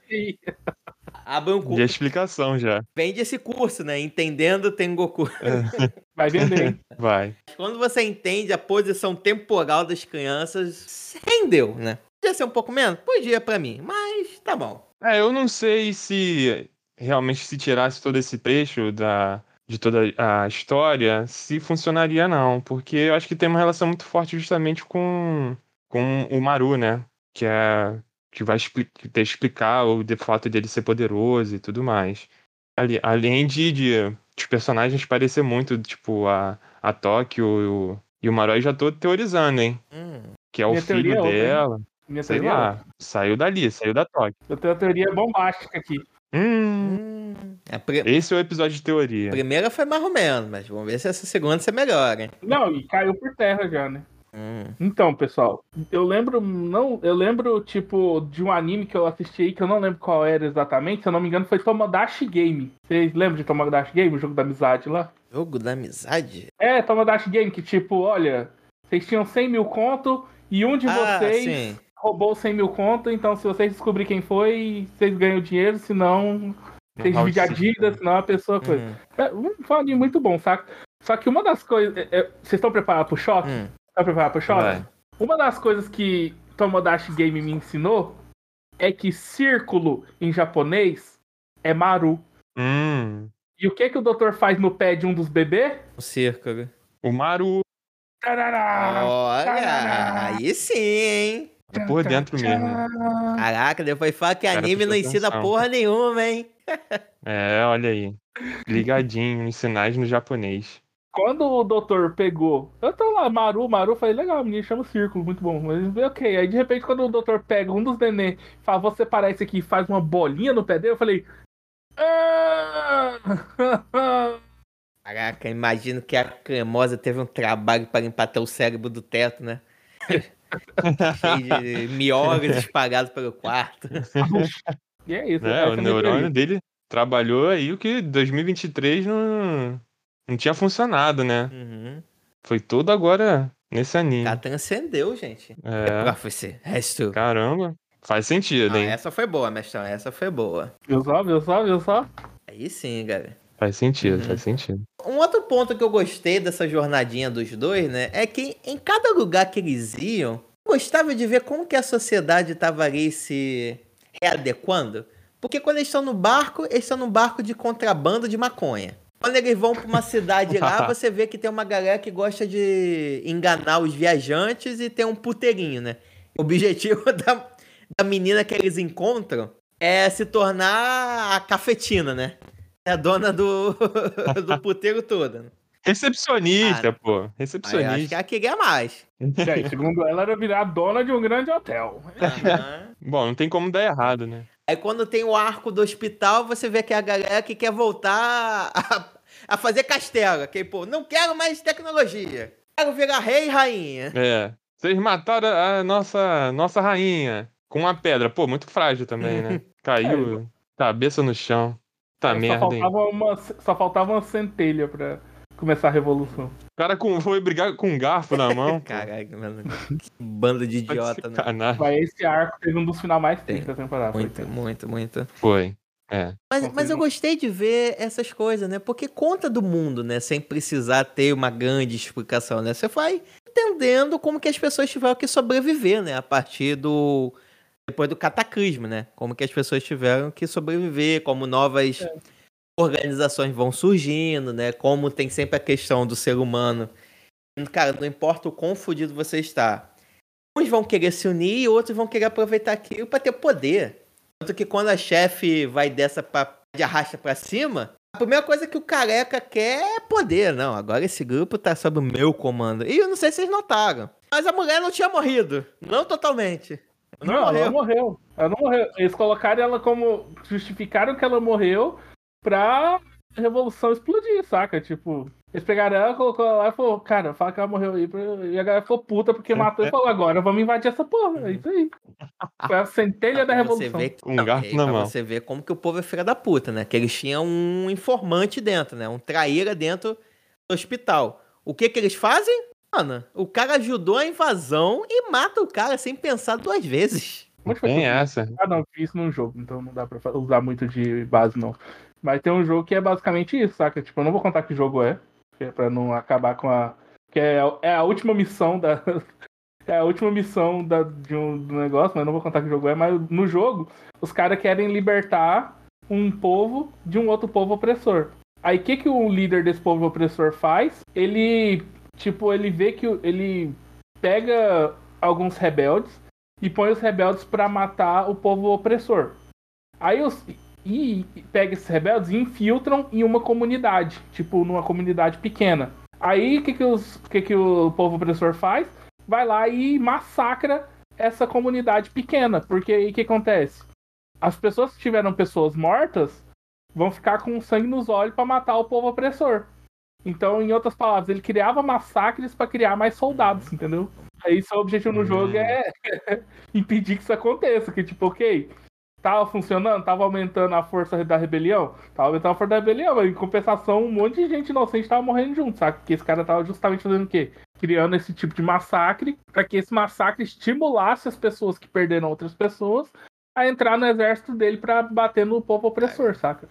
abre um De curso, explicação já. vende esse curso, né? Entendendo Tengoku. Vai vender, hein? Vai. Quando você entende a posição temporal das crianças, rendeu, né? Podia ser um pouco menos? Podia pra mim, mas tá bom. É, eu não sei se realmente se tirasse todo esse trecho da, de toda a história, se funcionaria não, porque eu acho que tem uma relação muito forte justamente com, com o Maru, né? Que é que vai expli ter explicar o de fato dele ser poderoso e tudo mais. Ali, além de, de os personagens parecer muito, tipo, a, a Tóquio e o, e o Maru aí já tô teorizando, hein? Hum. Que é o filho é dela. Minha Sei teoria. lá. Saiu dali, saiu da Tóquio. Eu tenho uma teoria bombástica aqui. Hum. Hum. A pri- Esse é o episódio de teoria. primeira foi mais ou menos, mas vamos ver se essa segunda você melhora, hein? Não, e caiu por terra já, né? Hum. Então, pessoal, eu lembro, não, eu lembro, tipo, de um anime que eu assisti aí, que eu não lembro qual era exatamente, se eu não me engano, foi Tomodachi Game. Vocês lembram de Tomodachi Game, o jogo da amizade lá? Jogo da amizade? É, Tomodachi Game, que tipo, olha, vocês tinham 100 mil conto e um de Ah, vocês sim. Roubou 100 mil conto, então se vocês descobrir quem foi, vocês ganham dinheiro, senão vocês dividem a dívida, né? senão a pessoa coisa. Hum. É um anime muito bom, saca? Só que uma das coisas. é- é- vocês estão preparados pro choque? Hum. Estão preparados pro choque? Vai. Uma das coisas que Tomodachi Game me ensinou é que círculo em japonês é maru. Hum. E o que que o doutor faz no pé de um dos bebês? O círculo. O Maru Tarará! Olha, aí sim, hein? É por dentro mesmo. Caraca, depois fala que Cara, anime não ensina atenção. porra nenhuma, hein? É, olha aí. Ligadinho em sinais no japonês. Quando o doutor pegou, eu tô lá, Maru, Maru, falei, legal, menino chama Círculo, muito bom. Mas ok, aí de repente quando o doutor pega um dos neném e fala, vou separar esse aqui e faz uma bolinha no pé dele, eu falei. "Ah!" Caraca, imagino que a cremosa teve um trabalho para limpar até o cérebro do teto, né? Cheio de miogas espalhadas pelo quarto. e é isso. É, essa é o neurônio dele trabalhou aí o que 2023 não, não tinha funcionado, né? Uhum. Foi todo agora nesse anime. Já transcendeu, gente. É, Qual foi esse resto? caramba. Faz sentido, Ah, hein? essa foi boa, mestrão. Essa foi boa. Viu só, viu só, viu só? Aí sim, galera. Faz sentido, Uhum. faz sentido. Um outro ponto que eu gostei dessa jornadinha dos dois, né? É que em cada lugar que eles iam, eu gostava de ver como que a sociedade estava ali se readequando. Porque quando eles estão no barco, eles estão no barco de contrabando de maconha. Quando eles vão para uma cidade lá, você vê que tem uma galera que gosta de enganar os viajantes e tem um puteirinho, né? O objetivo da, da menina que eles encontram é se tornar a cafetina, né? É a dona do, do puteiro todo. Recepcionista, Cara, pô. Aí eu acho que Recepcionista. ela queria mais. E aí, segundo ela, era virar dona de um grande hotel. Aham. Bom, não tem como dar errado, né? Aí quando tem o arco do hospital, você vê que é a galera que quer voltar a, a fazer castelo. Que, pô, não quero mais tecnologia. Quero virar rei e rainha. É. Vocês mataram a nossa, nossa rainha com uma pedra. Pô, muito frágil também, né? Caiu, cabeça no chão. Tá só, merda, hein? faltava uma, só faltava uma centelha pra começar a revolução. O cara com, foi brigar com um garfo na mão. Caralho, mano. Que bando de Tá de idiota, né? Mas esse arco teve um dos finais mais tristes da temporada. foi Muito, tenso. muito, muito. Foi. É. Mas, mas foi eu gostei de ver essas coisas, né? Porque conta do mundo, né? Sem precisar ter uma grande explicação, né? Você vai entendendo como que as pessoas tiveram que sobreviver, né? A partir do... Depois do cataclismo, né? Como que as pessoas tiveram que sobreviver, como novas É. organizações vão surgindo, né? Como tem sempre a questão do ser humano. Cara, não importa o quão fudido você está. Uns vão querer se unir e outros vão querer aproveitar aquilo pra ter poder. Tanto que quando a chefe vai dessa pra, de arrasta pra cima, a primeira coisa que o careca quer é poder. Não, agora esse grupo tá sob o meu comando. E eu não sei se vocês notaram. Mas a mulher não tinha morrido. Não totalmente. Não, Não, ela morreu. não morreu. Ela não morreu. Eles colocaram ela como. Justificaram que ela morreu pra a revolução explodir, saca? Tipo, eles pegaram ela, colocou ela lá e falou, cara, fala que ela morreu aí. pra- E a galera ficou puta porque matou e falou, agora vamos invadir essa porra. É isso aí. Foi a centelha da Pra você revolução. ver, Um aí na mão. você ver como que o povo é filha da puta, né? Que eles tinham um informante dentro, né? Um traíra dentro do hospital. O que que eles fazem? Mano, o cara ajudou a invasão e mata o cara sem pensar duas vezes. Que Tem essa. Ah, não, vi isso num jogo, então não dá pra usar muito de base, não. Mas tem um jogo que é basicamente isso, saca? Tipo, eu não vou contar que jogo é, que é pra não acabar com a. Que é, é a última missão da. É a última missão da, de um do negócio, mas eu não vou contar que jogo é, mas no jogo, os caras querem libertar um povo de um outro povo opressor. Aí o que, que o líder desse povo opressor faz? Ele, tipo, ele vê que ele pega alguns rebeldes e põe os rebeldes pra matar o povo opressor. Aí os e pega esses rebeldes e infiltram em uma comunidade, tipo numa comunidade pequena. Aí o que que, os, que que o povo opressor faz? Vai lá e massacra essa comunidade pequena, porque aí o que acontece? As pessoas que tiveram pessoas mortas vão ficar com sangue nos olhos pra matar o povo opressor. Então, em outras palavras, ele criava massacres pra criar mais soldados, entendeu? Aí seu objetivo no jogo é impedir que isso aconteça. Que tipo, ok, tava funcionando, tava aumentando a força da rebelião, tava aumentando a força da rebelião, mas em compensação, um monte de gente inocente tava morrendo junto, sabe? Porque esse cara tava justamente fazendo o quê? Criando esse tipo de massacre, pra que esse massacre estimulasse as pessoas que perderam outras pessoas a entrar no exército dele pra bater no povo opressor, saca?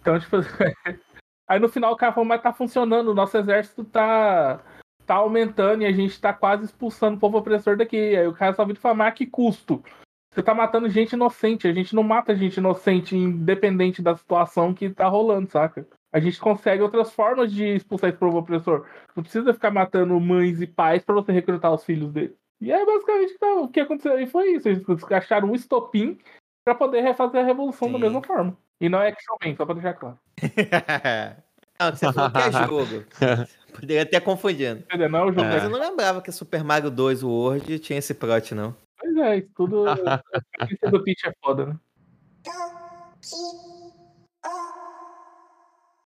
Então, tipo. Aí no final o cara falou, mas tá funcionando, o nosso exército tá, tá aumentando e a gente tá quase expulsando o povo opressor daqui. Aí o cara só viu e falou, mas a que custo? Você tá matando gente inocente, a gente não mata gente inocente independente da situação que tá rolando, saca? A gente consegue outras formas de expulsar esse povo opressor. Não precisa ficar matando mães e pais pra você recrutar os filhos dele. E é basicamente tá, o que aconteceu aí foi isso. Eles acharam um estopim pra poder refazer a revolução da Sim. mesma forma. E não é Action Man, só pra deixar claro. não, você falou que é jogo. Poderia ter confundido. Entendeu? Não é o jogo. Mas é. eu não lembrava que Super Mario 2 World tinha esse plot, não. Pois é, isso tudo. A do Peach é foda, né?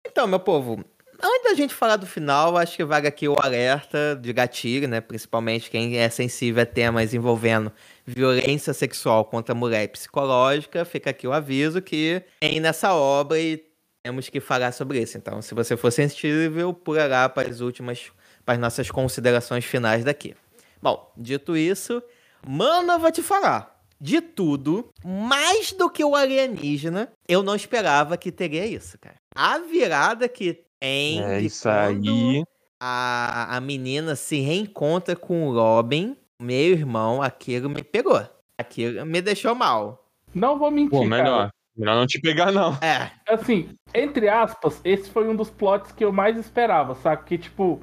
Então, meu povo, antes da gente falar do final, acho que vale aqui o alerta de gatilho, né? Principalmente quem é sensível a temas envolvendo violência sexual contra a mulher e psicológica, fica aqui o aviso que tem nessa obra e temos que falar sobre isso. Então, se você for sensível, pula lá para as últimas, para as nossas considerações finais daqui. Bom, dito isso, mano, eu vou te falar. De tudo, mais do que o alienígena, eu não esperava que teria isso, cara. A virada que tem É isso aí. a, a menina se reencontra com o Robin, meu irmão, aquilo me pegou. Aquilo me deixou mal. Não vou mentir, Pô, cara. melhor. Melhor não te pegar, não. É, Assim, entre aspas, esse foi um dos plots que eu mais esperava, sabe? Que, tipo,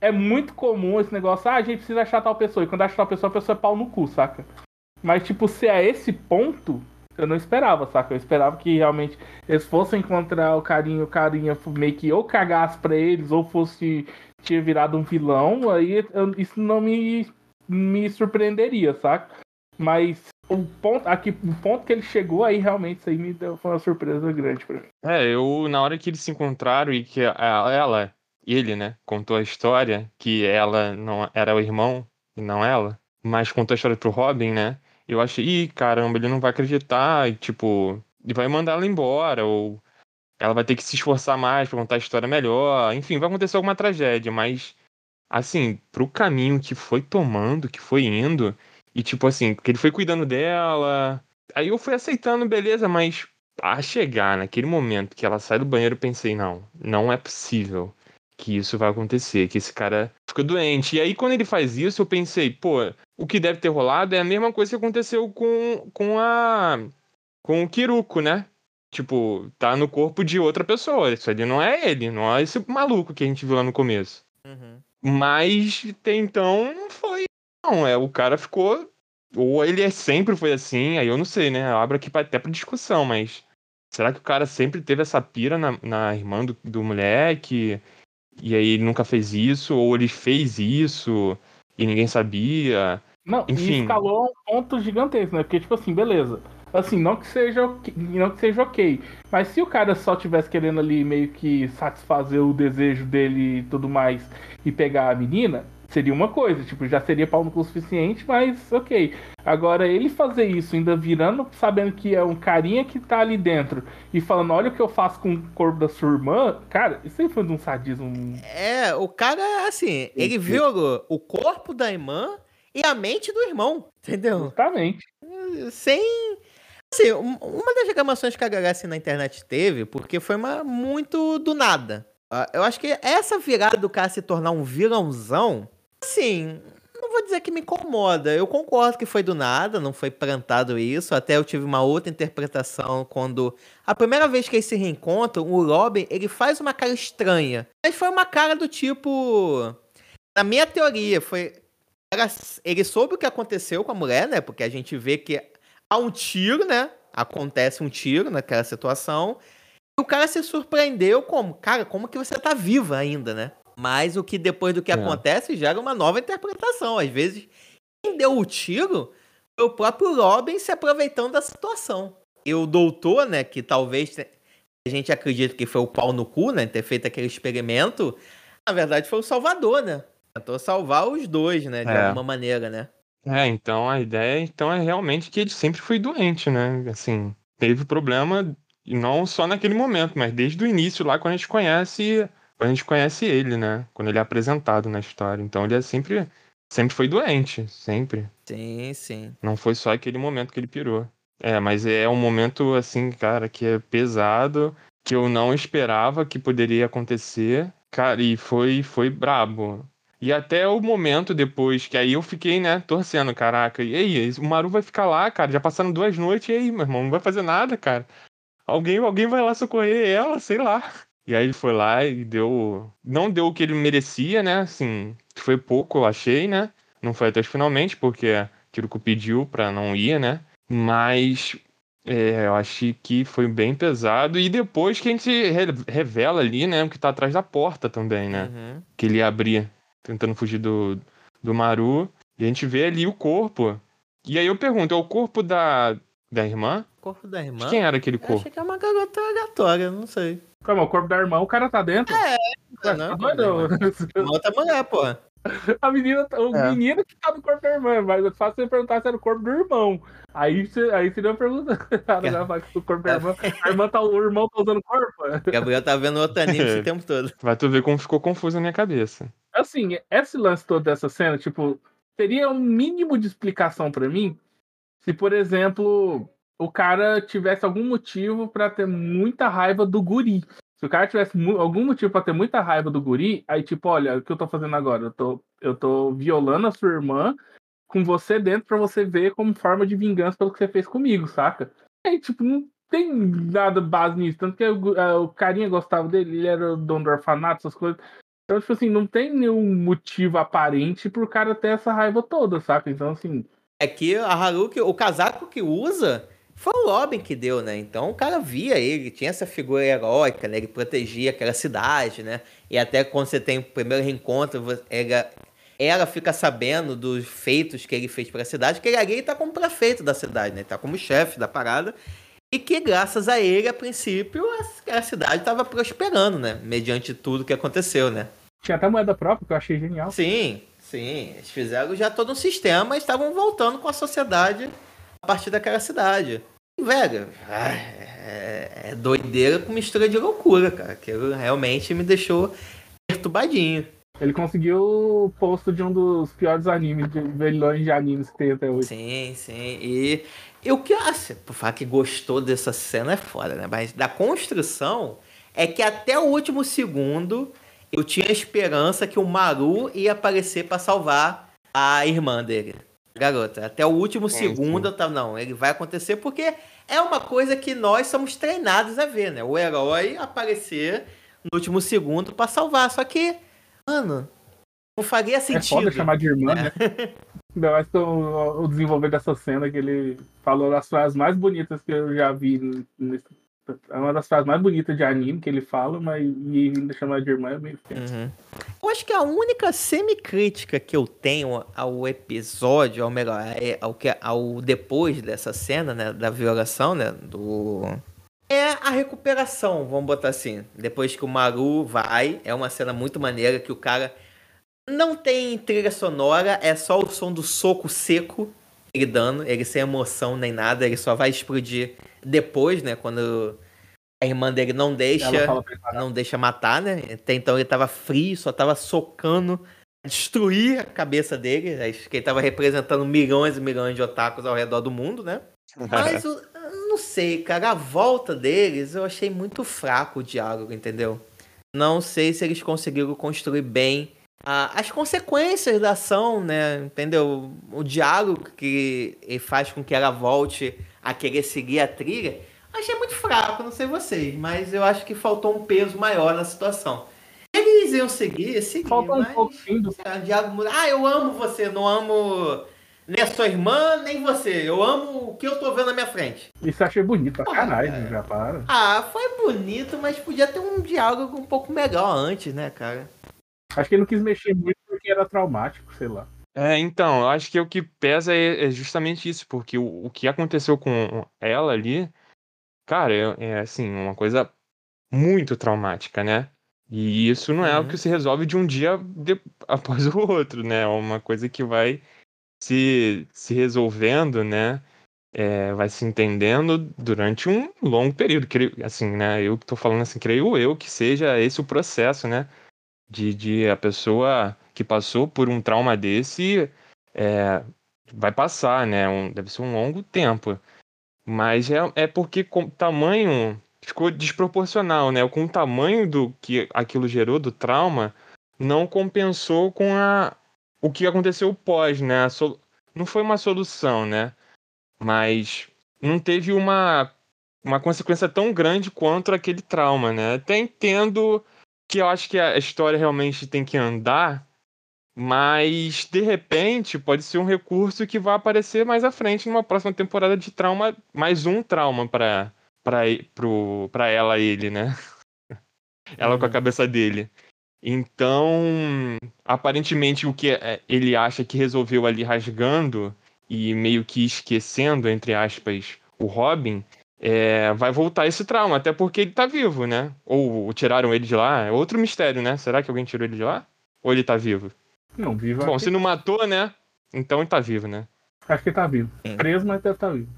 é muito comum esse negócio, ah, a gente precisa achar tal pessoa. E quando acha tal pessoa, a pessoa é pau no cu, saca? Mas, tipo, se é esse ponto, eu não esperava, saca? Eu esperava que realmente eles fossem encontrar o carinho, o carinha meio que ou cagasse pra eles, ou fosse tinha virado um vilão, aí eu, isso não me, me surpreenderia, saca? Mas o ponto, aqui, o ponto que ele chegou aí, realmente, isso aí me deu foi uma surpresa grande pra mim. É, eu, na hora que eles se encontraram e que ela, ele, né, contou a história, que ela não era o irmão e não ela, mas contou a história pro Robin, né? Eu achei, ih, caramba, ele não vai acreditar, e tipo, ele vai mandar ela embora, ou ela vai ter que se esforçar mais pra contar a história melhor, enfim, vai acontecer alguma tragédia, mas, assim, pro caminho que foi tomando, que foi indo, e tipo assim, que ele foi cuidando dela, aí eu fui aceitando, beleza, mas a chegar naquele momento que ela sai do banheiro, eu pensei, não, não é possível que isso vai acontecer, que esse cara fica doente. E aí, quando ele faz isso, eu pensei, pô, o que deve ter rolado é a mesma coisa que aconteceu com, com a. com o Kiruko, né? Tipo, tá no corpo de outra pessoa. Isso ali não é ele, não é esse maluco que a gente viu lá no começo. Uhum. Mas até então não foi. Não, é, o cara ficou. Ou ele é, sempre foi assim, aí eu não sei, né? Eu abro aqui pra- até pra discussão, mas. Será que o cara sempre teve essa pira na, na irmã do, do moleque? E aí ele nunca fez isso? Ou ele fez isso e ninguém sabia? Não, e Enfim. escalou a um ponto gigantesco, né? Porque, tipo assim, beleza. Assim, não que seja ok, não que seja ok. Mas se o cara só tivesse querendo ali meio que satisfazer o desejo dele e tudo mais e pegar a menina, seria uma coisa, tipo, já seria pau no cu o suficiente, mas ok. Agora ele fazer isso, ainda virando, sabendo que é um carinha que tá ali dentro e falando, olha o que eu faço com o corpo da sua irmã, cara, isso aí foi de um sadismo. É, o cara, assim, ele violou o corpo da irmã e a mente do irmão, entendeu? Justamente. Sem. Assim, um- uma das reclamações que a galera assim, na internet teve, porque foi uma, muito do nada. Ah, Eu acho que essa virada do cara se tornar um vilãozão, assim, não vou dizer que me incomoda. Eu concordo que foi do nada, não foi plantado isso. Até eu tive uma outra interpretação quando. A primeira vez que eles se reencontram, o Robin, ele faz uma cara estranha. Mas foi uma cara do tipo. Na minha teoria, foi. Ele soube o que aconteceu com a mulher, né? Porque a gente vê que há um tiro, né? Acontece um tiro naquela situação. E o cara se surpreendeu como, cara, como que você tá viva ainda, né? Mas o que depois do que É. acontece gera uma nova interpretação. Às vezes, quem deu o tiro foi o próprio Robin se aproveitando da situação. E o doutor, né, que talvez a gente acredita que foi o pau no cu, né, ter feito aquele experimento, na verdade foi o salvador, né? Tentou salvar os dois, né, de É. alguma maneira, né? É, então a ideia então é realmente que ele sempre foi doente, né? Assim, teve problema não só naquele momento, mas desde o início lá quando a gente conhece, a gente conhece ele, né? Quando ele é apresentado na história. Então ele é sempre sempre foi doente, sempre. Sim, sim. Não foi só aquele momento que ele pirou. É, mas é um momento assim, cara, que é pesado, que eu não esperava que poderia acontecer. Cara, e foi foi brabo. E até o momento depois, que aí eu fiquei, né, torcendo, caraca. E aí, o Maru vai ficar lá, cara, já passaram duas noites, e aí, meu irmão, não vai fazer nada, cara. Alguém, alguém vai lá socorrer ela, sei lá. E aí ele foi lá e deu. Não deu o que ele merecia, né? Assim, foi pouco, eu achei, né? Não foi até os finalmente, porque Kiriko pediu pra não ir, né? Mas é, eu achei que foi bem pesado. E depois que a gente re- revela ali, né? O que tá atrás da porta também, né? Uhum. que ele ia abrir, tentando fugir do, do Maru. E a gente vê ali o corpo. E aí eu pergunto, é o corpo da, da irmã? Corpo da irmã? De quem era aquele Eu corpo? achei que é uma garota aleatória, não sei. Calma, o corpo da irmã, o cara tá dentro? É, Ué, não, tá doido? Outra mulher, porra. A menina, o É. menino que tá no corpo da irmã, mas é fácil você perguntar se era o corpo do irmão. Aí, você, aí seria uma pergunta. Vai que o corpo da irmã. A irmã tá, o irmão tá usando o corpo? Gabriel tá vendo outro anime esse tempo todo. Vai tu ver como ficou confuso na minha cabeça. Assim, esse lance todo dessa cena, tipo, teria um mínimo de explicação pra mim se, por exemplo, o cara tivesse algum motivo pra ter muita raiva do guri. Se o cara tivesse algum motivo pra ter muita raiva do guri, aí tipo, olha, o que eu tô fazendo agora? Eu tô, eu tô violando a sua irmã com você dentro pra você ver como forma de vingança pelo que você fez comigo, saca? Aí, tipo, não tem nada base nisso. Tanto que o, ah, o carinha gostava dele, ele era o dono do orfanato, essas coisas. Então, tipo assim, não tem nenhum motivo aparente pro cara ter essa raiva toda, saca? Então, assim, É que a Haruki, o casaco que usa foi o Robin que deu, né? Então o cara via ele, tinha essa figura heróica, né? Ele protegia aquela cidade, né? E até quando você tem o primeiro reencontro, ela, ela fica sabendo dos feitos que ele fez para a cidade, que ele ali tá como prefeito da cidade, né? Ele tá como chefe da parada. E que graças a ele, a princípio, a, a cidade estava prosperando, né? Mediante tudo que aconteceu, né? Tinha até moeda própria, que eu achei genial. Sim, sim. Eles fizeram já todo um sistema e estavam voltando com a sociedade a partir daquela cidade. E, velho, é, é doideira com mistura de loucura, cara. Que realmente me deixou perturbadinho. Ele conseguiu o posto de um dos piores animes, de vilões de animes que tem até hoje. Sim, sim. E eu que assim, por falar que gostou dessa cena é foda, né? Mas da construção é que até o último segundo eu tinha esperança que o Maru ia aparecer para salvar a irmã dele. Garota, até o último é, segundo eu tava, não, ele vai acontecer porque é uma coisa que nós somos treinados a ver, né? O herói aparecer no último segundo para salvar. Só que, mano, não faria sentido. É foda chamar de irmã, né? né? Ainda mais o, o desenvolver dessa cena que ele falou das frases mais bonitas que eu já vi. Nesse, é uma das frases mais bonitas de anime que ele fala, mas e ainda chamar de irmã é meio uhum. Eu acho que a única semi-crítica que eu tenho ao episódio, ao melhor, é ao, que, ao depois dessa cena, né, da violação, né, do... É a recuperação, vamos botar assim. Depois que o Maru vai, é uma cena muito maneira que o cara não tem trilha sonora, é só o som do soco seco ele dando, ele sem emoção nem nada, ele só vai explodir depois, né? Quando a irmã dele não deixa, não deixa matar, né? Até então ele tava frio, só tava socando, destruir a cabeça dele. Acho que ele tava representando milhões e milhões de otakus ao redor do mundo, né? Mas eu não sei, cara, a volta deles eu achei muito fraco o diálogo, entendeu? Não sei se eles conseguiram construir bem as consequências da ação, né? Entendeu? O diálogo que faz com que ela volte a querer seguir a trilha, achei muito fraco, não sei vocês, mas eu acho que faltou um peso maior na situação. Eles iam seguir, seguir, Falta um pouquinho do... diálogo Ah, eu amo você, não amo nem a sua irmã, nem você. Eu amo o que eu tô vendo na minha frente. Isso eu achei bonito, pra caralho, já para. Ah, foi bonito, mas podia ter um diálogo um pouco melhor antes, né, cara? Acho que ele não quis mexer muito porque era traumático, sei lá. É, então, eu acho que o que pesa é, é justamente isso, porque o, o, que aconteceu com ela ali, cara, é, é, assim, uma coisa muito traumática, né? E isso não é uhum. algo que se resolve de um dia de, após o outro, né? É uma coisa que vai se, se resolvendo, né? É, vai se entendendo durante um longo período. Assim, né? Eu que tô falando assim, creio eu que seja esse o processo, né? de, de a pessoa que passou por um trauma desse é, vai passar, né? Um, deve ser um longo tempo. Mas é, é porque com tamanho ficou desproporcional, né? Com o tamanho do que aquilo gerou do trauma, não compensou com a o que aconteceu pós, né? So, não foi uma solução, né? Mas não teve uma uma consequência tão grande quanto aquele trauma, né? Até entendo que eu acho que a história realmente tem que andar, mas de repente pode ser um recurso que vai aparecer mais à frente numa próxima temporada de trauma, mais um trauma para para ela ele, né? ela com a uhum. cabeça dele. Então, aparentemente o que é, ele acha que resolveu ali rasgando e meio que esquecendo entre aspas o Robin, é, vai voltar esse trauma, até porque ele tá vivo, né? Ou tiraram ele de lá, é outro mistério, né? Será que alguém tirou ele de lá? Ou ele tá vivo? Não, vivo. Bom, se não matou, né? Então ele tá vivo, né? Acho que ele tá vivo. Sim. Preso, mas deve estar tá vivo.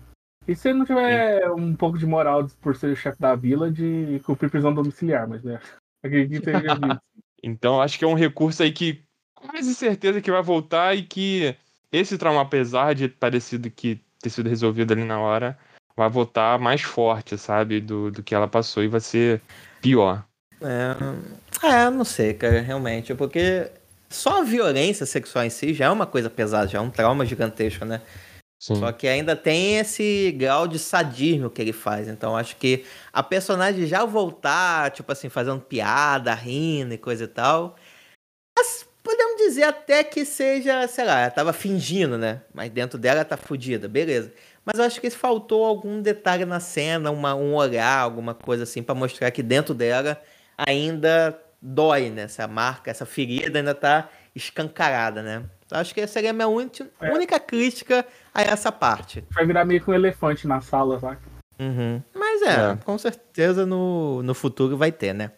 E se ele não tiver Sim. um pouco de moral por ser o chefe da vila de cumprir prisão domiciliar, mas né? Acredito que ele vivo. então acho que é um recurso aí que quase certeza que vai voltar e que esse trauma, apesar de parecido que ter sido resolvido ali na hora, vai voltar mais forte, sabe? Do, do que ela passou e vai ser pior. É, é, não sei, cara, realmente. Porque só a violência sexual em si já é uma coisa pesada, já é um trauma gigantesco, né? Sim. Só que ainda tem esse grau de sadismo que ele faz. Então acho que a personagem já voltar, tipo assim, fazendo piada, rindo e coisa e tal. Mas podemos dizer até que seja, sei lá, ela tava fingindo, né? Mas dentro dela tá fodida, beleza. Mas acho que faltou algum detalhe na cena, uma, um olhar, alguma coisa assim, pra mostrar que dentro dela ainda dói, né? Essa marca, essa ferida ainda tá escancarada, né? Então, acho que essa seria a minha única, É. única crítica a essa parte. Vai virar meio que um elefante na sala, saca? Uhum. Mas é, É. com certeza no, no futuro vai ter, né?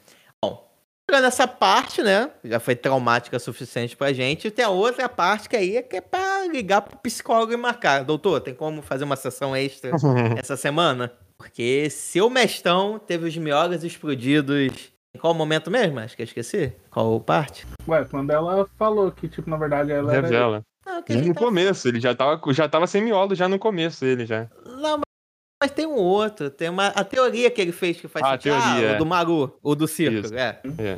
Bom, chegando essa parte, né? Já foi traumática o suficiente pra gente. Tem a outra parte que aí é que é pra ligar pro psicólogo e marcar. Doutor, tem como fazer uma sessão extra essa semana? Porque seu mestão teve os miolos explodidos. Em qual momento mesmo? Acho que eu esqueci. Qual parte? Ué, quando ela falou que, tipo, na verdade ela era. Não, que a Já no tá- começo, ele já tava, já tava sem miolo já no começo, ele já. Não, mas- mas tem um outro. Tem uma. A teoria que ele fez que faz Ah, a sentido. teoria, o é. do Maru, o do circo, Isso. é. É.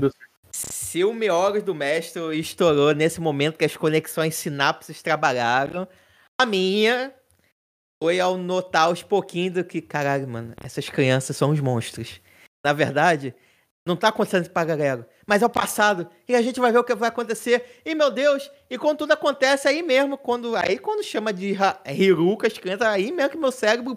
Se o Meogos do mestre estourou nesse momento que as conexões sinapses trabalharam, a minha foi ao notar aos pouquinhos do que, caralho, mano, essas crianças são os monstros. Na verdade, não tá acontecendo isso pra galera, mas é o passado, e a gente vai ver o que vai acontecer. E, meu Deus, e quando tudo acontece aí mesmo, quando aí quando chama de Hiruka, as crianças, aí mesmo que meu cérebro...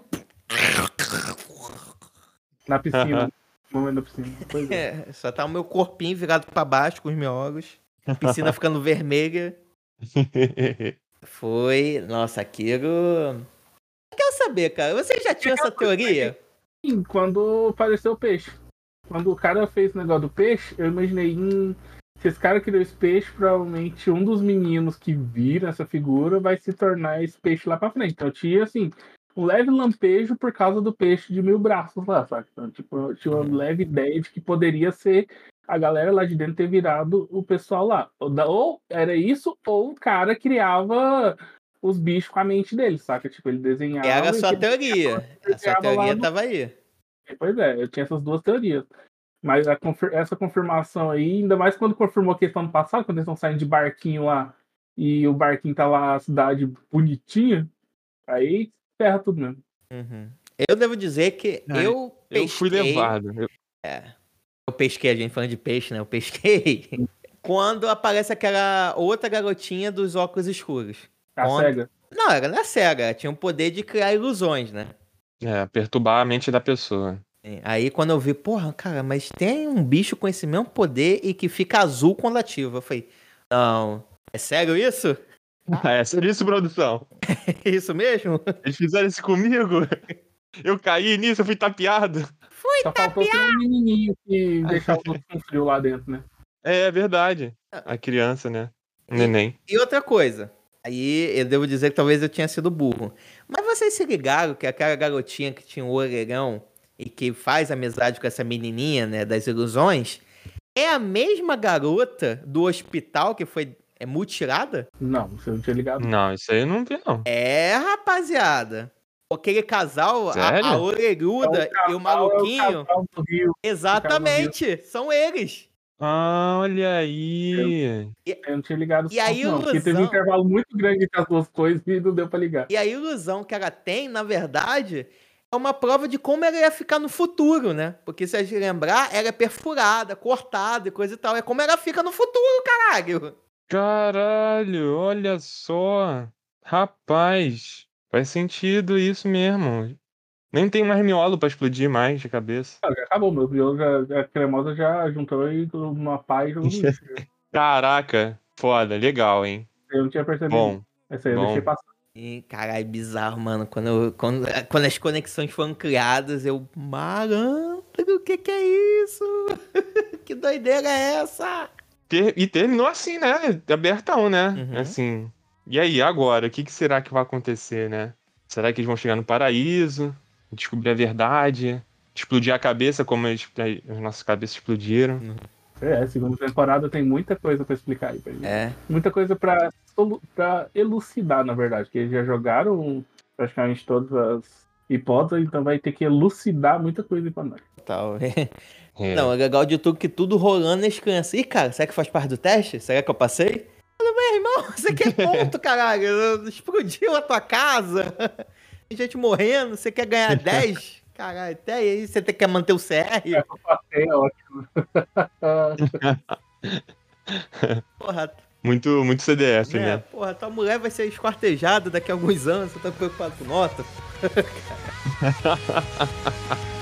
Na piscina. no momento da piscina. Pois é. É, só tá o meu corpinho virado pra baixo com os miogos, a piscina ficando vermelha. Foi. Nossa, aquilo. Eu quero saber, cara. Você já tinha essa teoria? Sim, quando apareceu o peixe. Quando o cara fez o negócio do peixe, eu imaginei, hum, se esse cara criou esse peixe, provavelmente um dos meninos que viram essa figura vai se tornar esse peixe lá pra frente. Então eu tinha, assim, um leve lampejo por causa do peixe de mil braços lá, sabe? Então, tipo, eu tinha uma leve ideia de que poderia ser a galera lá de dentro ter virado o pessoal lá. Ou, era isso, ou o cara criava os bichos com a mente dele, saca? Tipo, ele desenhava. Era a sua teoria. A sua teoria no- tava aí. Pois é, eu tinha essas duas teorias. Mas a confir- essa confirmação aí, ainda mais quando confirmou que ano passado, quando eles estão saindo de barquinho lá e o barquinho tá lá, a cidade bonitinha, aí ferra tudo mesmo. Uhum. Eu devo dizer que É, eu Eu fui pesquei- levado. Eu- Eu pesquei, a gente falando de peixe, né? Eu pesquei. Quando aparece aquela outra garotinha dos óculos escuros. A Onde? cega. Não, ela não é cega, ela tinha o poder de criar ilusões, né? É, perturbar a mente da pessoa. Sim. Aí quando eu vi, porra, cara, mas tem um bicho com esse mesmo poder e que fica azul quando ativa. Eu falei, não, é sério isso? Ah, é, sério isso, produção? É isso mesmo? Eles fizeram isso comigo? Eu caí nisso, eu fui tapeado. Só faltou ter um menininho que deixava o com frio lá dentro, né? É, é verdade. A criança, né? O neném. E outra coisa, aí eu devo dizer que talvez eu tinha sido burro. Mas vocês se ligaram que aquela garotinha que tinha o orelhão e que faz amizade com essa menininha, né, das ilusões, é a mesma garota do hospital que foi é, mutilada? Não, você não tinha ligado. Não, isso aí eu não vi, não. É, rapaziada. Aquele casal, a, Sério? a orelhuda e o É o maluquinho. casal do Rio. Exatamente, são eles. Ah, olha aí. Eu não tinha ligado. E a não, porque teve ilusão- um intervalo muito grande entre as duas coisas e não deu pra ligar. E a ilusão que ela tem, na verdade, é uma prova de como ela ia ficar no futuro, né? Porque se a gente lembrar, ela é perfurada, cortada e coisa e tal. É como ela fica no futuro, caralho. Caralho, olha só. Rapaz, faz sentido isso mesmo. Nem tem mais miolo pra explodir mais de cabeça. Ah, já acabou, meu Deus, já, a cremosa já juntou e uma pá e jogou no lixo. Caraca, foda, legal, hein? Eu não tinha percebido. Bom, Essa aí eu bom. deixei passar. E, caralho, bizarro, mano. Quando, eu- quando, quando as conexões foram criadas, eu. Malandro, o que que é isso? que doideira é essa? ter- e terminou assim, né? Abertão, né? Uhum. Assim. E aí, agora? O que, que será que vai acontecer, né? Será que eles vão chegar no paraíso? Descobrir a verdade? Explodir a cabeça como eles, as nossas cabeças explodiram? É, segunda temporada tem muita coisa pra explicar aí pra gente. É. Muita coisa pra elucidar, na verdade, que eles já jogaram praticamente todas as hipóteses, então vai ter que elucidar muita coisa aí pra nós. Tal. É. Não, é legal de tudo que tudo rolando nas crianças. Ih, cara, será que faz parte do teste? Será que eu passei? Meu irmão, você quer ponto, caralho? Explodiu a tua casa. Tem gente morrendo, você quer ganhar 10? Caralho, até aí você tem- quer manter o CR? É ótimo. Porra, Muito, muito CDF, É, né? porra, tua mulher vai ser esquartejada daqui a alguns anos, você tá preocupado com nota?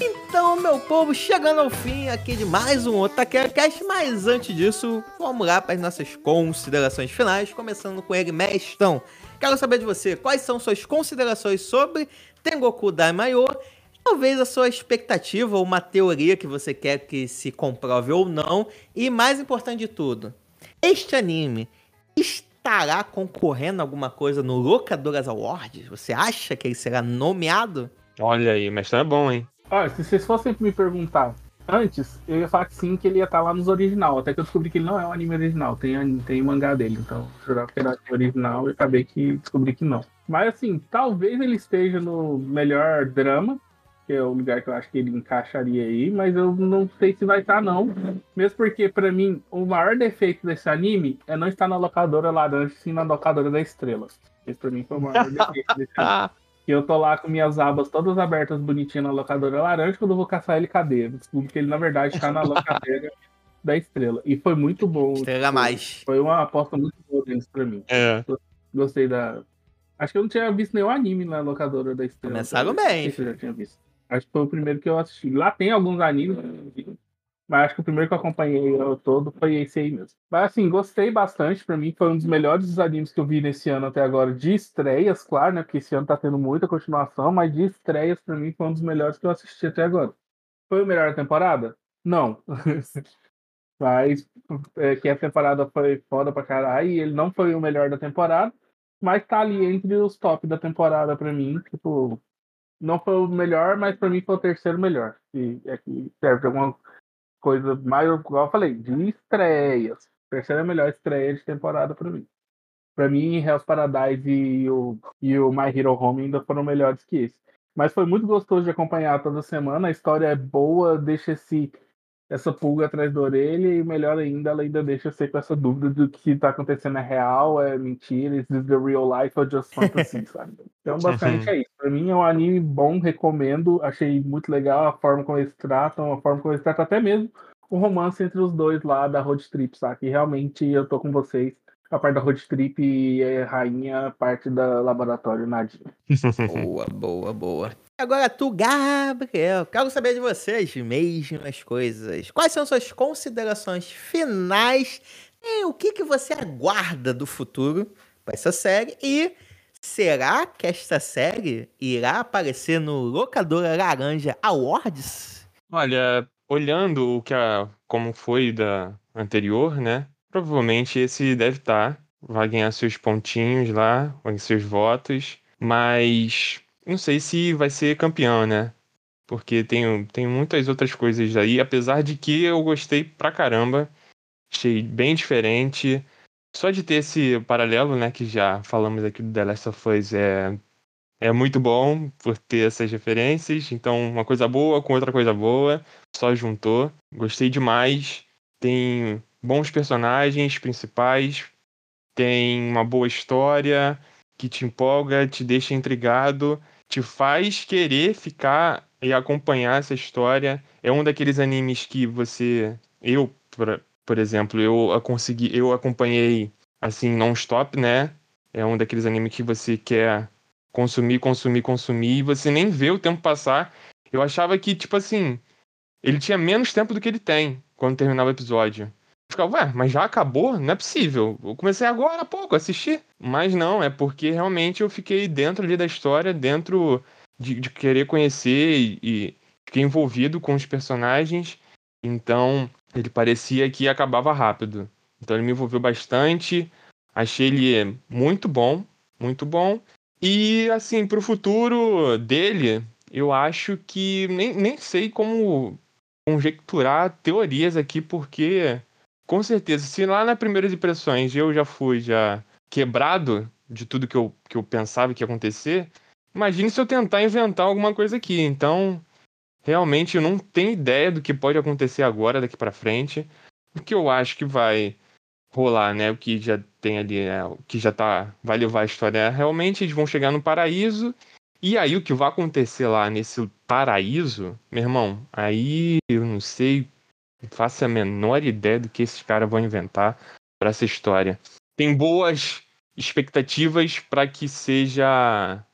Então, meu povo, chegando ao fim aqui de mais um Otaquera Cast, mas antes disso, vamos lá para as nossas considerações finais, começando com ele, Mestão. Quero saber de você, quais são suas considerações sobre Tengoku Daimyo, talvez a sua expectativa ou uma teoria que você quer que se comprove ou não, e mais importante de tudo, este anime estará concorrendo a alguma coisa no Locadoras Awards? Você acha que ele será nomeado? Olha aí, mestrão é bom, hein? Olha, se vocês fossem me perguntar antes, eu ia falar que sim, que ele ia estar lá nos original. Até que eu descobri que ele não é um anime original, tem, tem mangá dele. Então, eu jurava que era anime original e acabei que descobri que não. Mas assim, talvez ele esteja no melhor drama, que é o lugar que eu acho que ele encaixaria aí, mas eu não sei se vai estar, não. Mesmo porque, pra mim, o maior defeito desse anime é não estar na locadora laranja, sim na locadora da estrela. Esse pra mim foi o maior defeito desse anime. E eu tô lá com minhas abas todas abertas, bonitinhas na locadora laranja, quando eu vou caçar ele, cadê? Descubro que ele, na verdade, tá na locadora da estrela. E foi muito bom. Estrela mais. Foi uma aposta muito boa deles pra mim. É. Gostei da. Acho que eu não tinha visto nenhum anime na locadora da estrela. Começaram bem. se eu já tinha visto. Acho que foi o primeiro que eu assisti. Lá tem alguns animes, mas acho que o primeiro que eu acompanhei eu todo foi esse aí mesmo. Mas assim, gostei bastante. Pra mim, foi um dos melhores animes que eu vi nesse ano até agora, de estreias, claro, né? Porque esse ano tá tendo muita continuação, mas de estreias, pra mim, foi um dos melhores que eu assisti até agora. Foi o melhor da temporada? Não. mas é, que a temporada foi foda pra caralho, e ele não foi o melhor da temporada, mas tá ali entre os top da temporada pra mim, tipo, não foi o melhor, mas pra mim foi o terceiro melhor. E é que serve alguma coisa mais, igual eu falei, de estreias. Terceira melhor estreia de temporada pra mim. Pra mim, Hell's Paradise e o, e o My Hero Home ainda foram melhores que esse. Mas foi muito gostoso de acompanhar toda semana. A história é boa, deixa esse, essa pulga atrás da orelha e melhor ainda, ela ainda deixa você com essa dúvida do que tá acontecendo é real, é mentira, is this the real life or just fantasy, sabe? Então, basicamente é isso. Pra mim é um anime bom, recomendo. Achei muito legal a forma como eles tratam, a forma como eles tratam até mesmo o romance entre os dois lá da Road Trip, sabe? E realmente eu tô com vocês. A parte da Road Trip é rainha, a parte da Laboratório Nadinha. Boa, boa, boa. Agora tu, Gabriel, quero saber de vocês mesmas coisas. Quais são suas considerações finais e o que, que você aguarda do futuro para essa série? E será que esta série irá aparecer no Locadora Laranja Awards? Olha, olhando o que a, como foi da anterior, né? Provavelmente esse deve estar. Vai ganhar seus pontinhos lá, vai ganhar seus votos. Mas não sei se vai ser campeão, né? Porque tem, tem muitas outras coisas aí. Apesar de que eu gostei pra caramba. Achei bem diferente. Só de ter esse paralelo, né? Que já falamos aqui do The Last of Us é, é muito bom por ter essas referências. Então, uma coisa boa com outra coisa boa. Só juntou. Gostei demais. Tem bons personagens principais. Tem uma boa história que te empolga, te deixa intrigado, te faz querer ficar e acompanhar essa história. É um daqueles animes que você, eu, por, por exemplo, eu a consegui, eu acompanhei assim non-stop, né? É um daqueles animes que você quer consumir, consumir, consumir e você nem vê o tempo passar. Eu achava que tipo assim, ele tinha menos tempo do que ele tem quando terminava o episódio. Ficava, ué, mas já acabou? Não é possível. Eu comecei agora há pouco a assistir. Mas não, é porque realmente eu fiquei dentro ali da história, dentro de, de querer conhecer e, e fiquei envolvido com os personagens. Então, ele parecia que acabava rápido. Então, ele me envolveu bastante. Achei ele muito bom, muito bom. E, assim, pro futuro dele, eu acho que nem, nem sei como conjecturar teorias aqui, porque com certeza, se lá nas primeiras impressões eu já fui já quebrado de tudo que eu, que eu pensava que ia acontecer, Imagine se eu tentar inventar alguma coisa aqui. Então, realmente eu não tenho ideia do que pode acontecer agora, daqui pra frente. O que eu acho que vai rolar, né? O que já tem ali, né? o que já tá. Vai levar a história. Realmente eles vão chegar no paraíso. E aí o que vai acontecer lá nesse paraíso, meu irmão, aí eu não sei, não faço a menor ideia do que esses caras vão inventar para essa história. Tem boas expectativas para que seja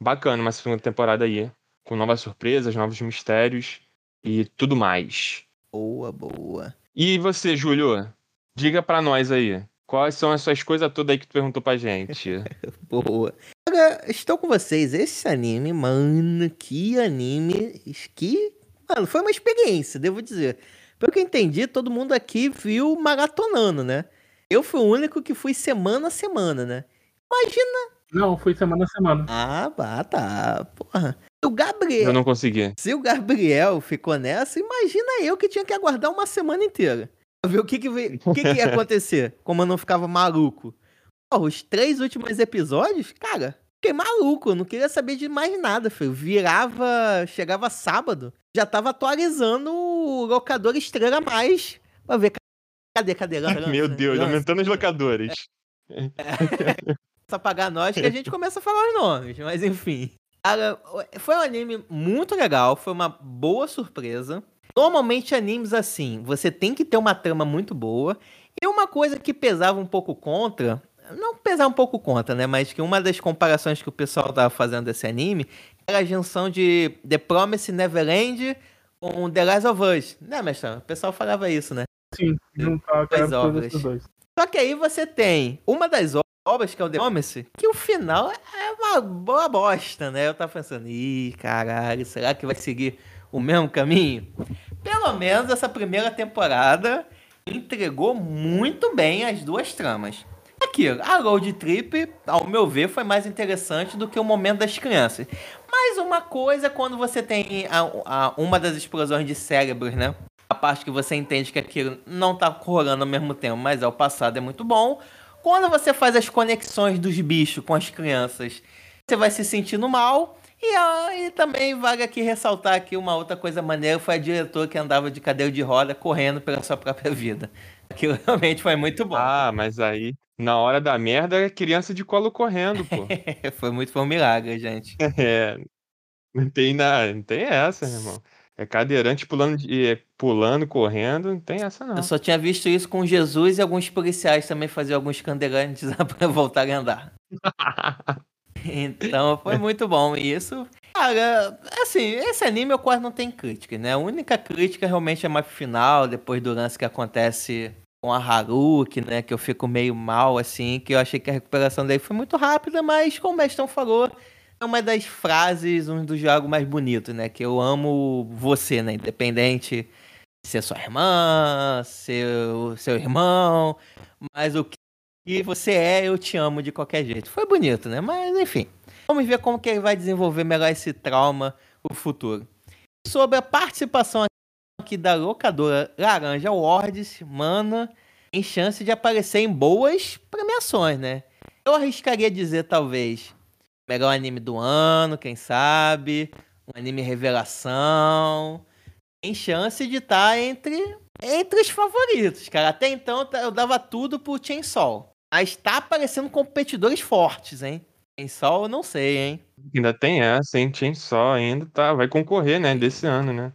bacana uma segunda temporada aí, com novas surpresas, novos mistérios e tudo mais. Boa, boa. E você, Júlio? Diga pra nós aí. Quais são essas coisas todas aí que tu perguntou pra gente? Boa. Agora, estou com vocês. Esse anime, mano, que anime. Que. Mano, foi uma experiência, devo dizer. Pelo que eu entendi, todo mundo aqui viu maratonando, né? Eu fui o único que fui semana a semana, né? Imagina. Não, foi semana a semana. Ah, bah, tá. Porra. O Gabriel. Eu não consegui. Se o Gabriel ficou nessa, imagina eu que tinha que aguardar uma semana inteira. Pra ver o que que, o que, que ia acontecer. Como eu não ficava maluco. Porra, os três últimos episódios, cara, fiquei maluco. Eu não queria saber de mais nada, filho. Virava. Chegava sábado, já tava atualizando o locador Estrela Mais. Pra ver. Cadê, cadê? Lança, Meu Deus, lança. aumentando os locadores. Começa a pagar nós que a gente começa a falar os nomes, mas enfim. Cara, foi um anime muito legal, foi uma boa surpresa. Normalmente animes assim, você tem que ter uma trama muito boa. E uma coisa que pesava um pouco contra, não pesar um pouco contra, né, mas que uma das comparações que o pessoal tava fazendo desse anime a junção de The Promise Neverland com The Last of Us. Né, mestre? O pessoal falava isso, né? Sim, juntar aquelas obras. Só que aí você tem uma das obras, que é o The Promise, que o final é uma boa bosta, né? Eu tava pensando, ih, caralho, será que vai seguir o mesmo caminho? Pelo menos essa primeira temporada entregou muito bem as duas tramas. Aquilo, a Road Trip, ao meu ver, foi mais interessante do que o momento das crianças. Mas uma coisa quando você tem a- a- uma das explosões de cérebros, né? A parte que você entende que aquilo não tá rolando ao mesmo tempo, mas é o passado é muito bom. Quando você faz as conexões dos bichos com as crianças, você vai se sentindo mal. E, ah, e também vale aqui ressaltar aqui uma outra coisa maneira, foi a diretora que andava de cadeira de roda correndo pela sua própria vida. Aquilo realmente foi muito bom. Ah, mas aí, na hora da merda, é criança de colo correndo, pô. foi muito foi um milagre, gente. É. Não tem nada, não tem essa, irmão. É cadeirante pulando, de- é, pulando, correndo, não tem essa não. Eu só tinha visto isso com Jesus e alguns policiais também faziam alguns cadeirantes para voltar a andar. Então foi muito bom. E isso, cara, assim, esse anime eu quase não tem crítica, né? A única crítica realmente é mais final, depois do lance que acontece com a Haruki, né? Que eu fico meio mal, assim, que eu achei que a recuperação dele foi muito rápida, mas como o Bestão falou, é uma das frases, um dos jogos mais bonitos, né? Que eu amo você, né? Independente de ser sua irmã, seu, seu irmão, mas o que você é, eu te amo de qualquer jeito. Foi bonito, né? Mas enfim. Vamos ver como que ele vai desenvolver melhor esse trauma no futuro. Sobre a participação aqui da locadora Laranja Awards, mano, tem chance de aparecer em boas premiações, né? Eu arriscaria dizer, talvez, melhor anime do ano, quem sabe, um anime revelação. Tem chance de estar entre, entre os favoritos, cara. Até então eu dava tudo pro Chainsaw. Mas tá aparecendo competidores fortes, hein? Chainsaw eu não sei, hein? Ainda tem essa, hein? Chainsaw ainda tá, vai concorrer, né, desse ano, né?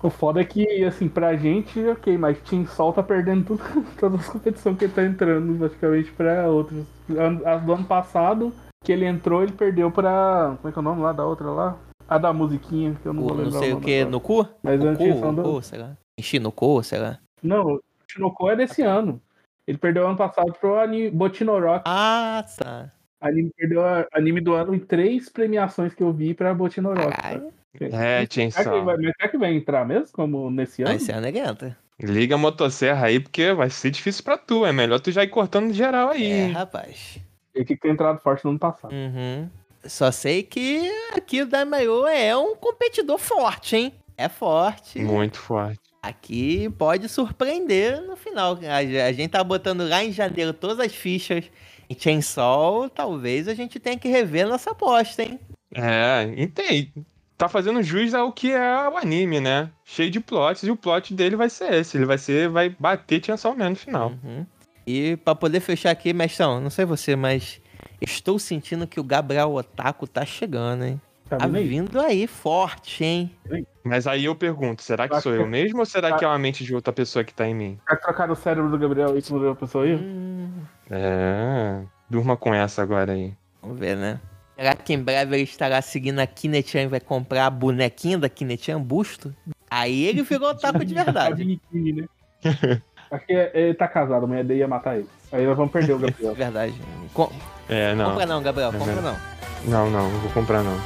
O foda é que, assim, pra gente, ok, mas Team Sol tá perdendo tudo, todas as competições que ele tá entrando, basicamente, pra outras. An- As do ano passado, que ele entrou, ele perdeu pra. Como é que é o nome lá da outra lá? A da musiquinha, que eu não O- vou não lembrar. sei o nome que, no cu? Mas no antes cu, no cu? Enchi no cu, será? Não, o Shinoko é desse ano. Ele perdeu ano passado pro Botinorock. Ah, tá. Anime, perdeu a- anime do ano em três premiações que eu vi pra Botinorock. Caralho. É, Será que, Chainsaw. vai, mas será que vai entrar mesmo, como nesse ano? Ah, esse ano ele entra. Liga a motosserra aí, porque vai ser difícil pra tu. É melhor tu já ir cortando geral aí. É, rapaz. Tinha que ter entrado forte no ano passado. Uhum. Só sei que aqui o Daimyo é um competidor forte, hein? É forte. Muito forte. Aqui pode surpreender no final. A, a gente tá botando lá em janeiro todas as fichas em Chainsaw. Talvez a gente tenha que rever nossa aposta, hein? É, entende. Tá fazendo jus ao que é o anime, né? Cheio de plots, e o plot dele vai ser esse. Ele vai ser, vai bater Chainsaw Man no final. Uhum. E pra poder fechar aqui, mestrão, não sei você, mas estou sentindo que o Gabriel Otaku tá chegando, hein? Tá Tá aí? vindo aí forte, hein? Mas aí eu pergunto, será que Acho sou que- eu mesmo ou será que é uma mente de outra pessoa que tá em mim? Quer trocar o cérebro do Gabriel com outra pessoa aí? Hum, É, durma com essa agora aí. vamos ver, né? Será que em breve ele estará seguindo a Kinechan e vai comprar a bonequinha da Kinechan, busto? Aí ele virou otaku de verdade. né? Acho que é- ele tá casado, amanhã daí ia matar ele. Aí nós vamos perder o Gabriel. Verdade. Com- É, não. Compra não, Gabriel, É compra verdade. não. Não, não, não vou comprar não.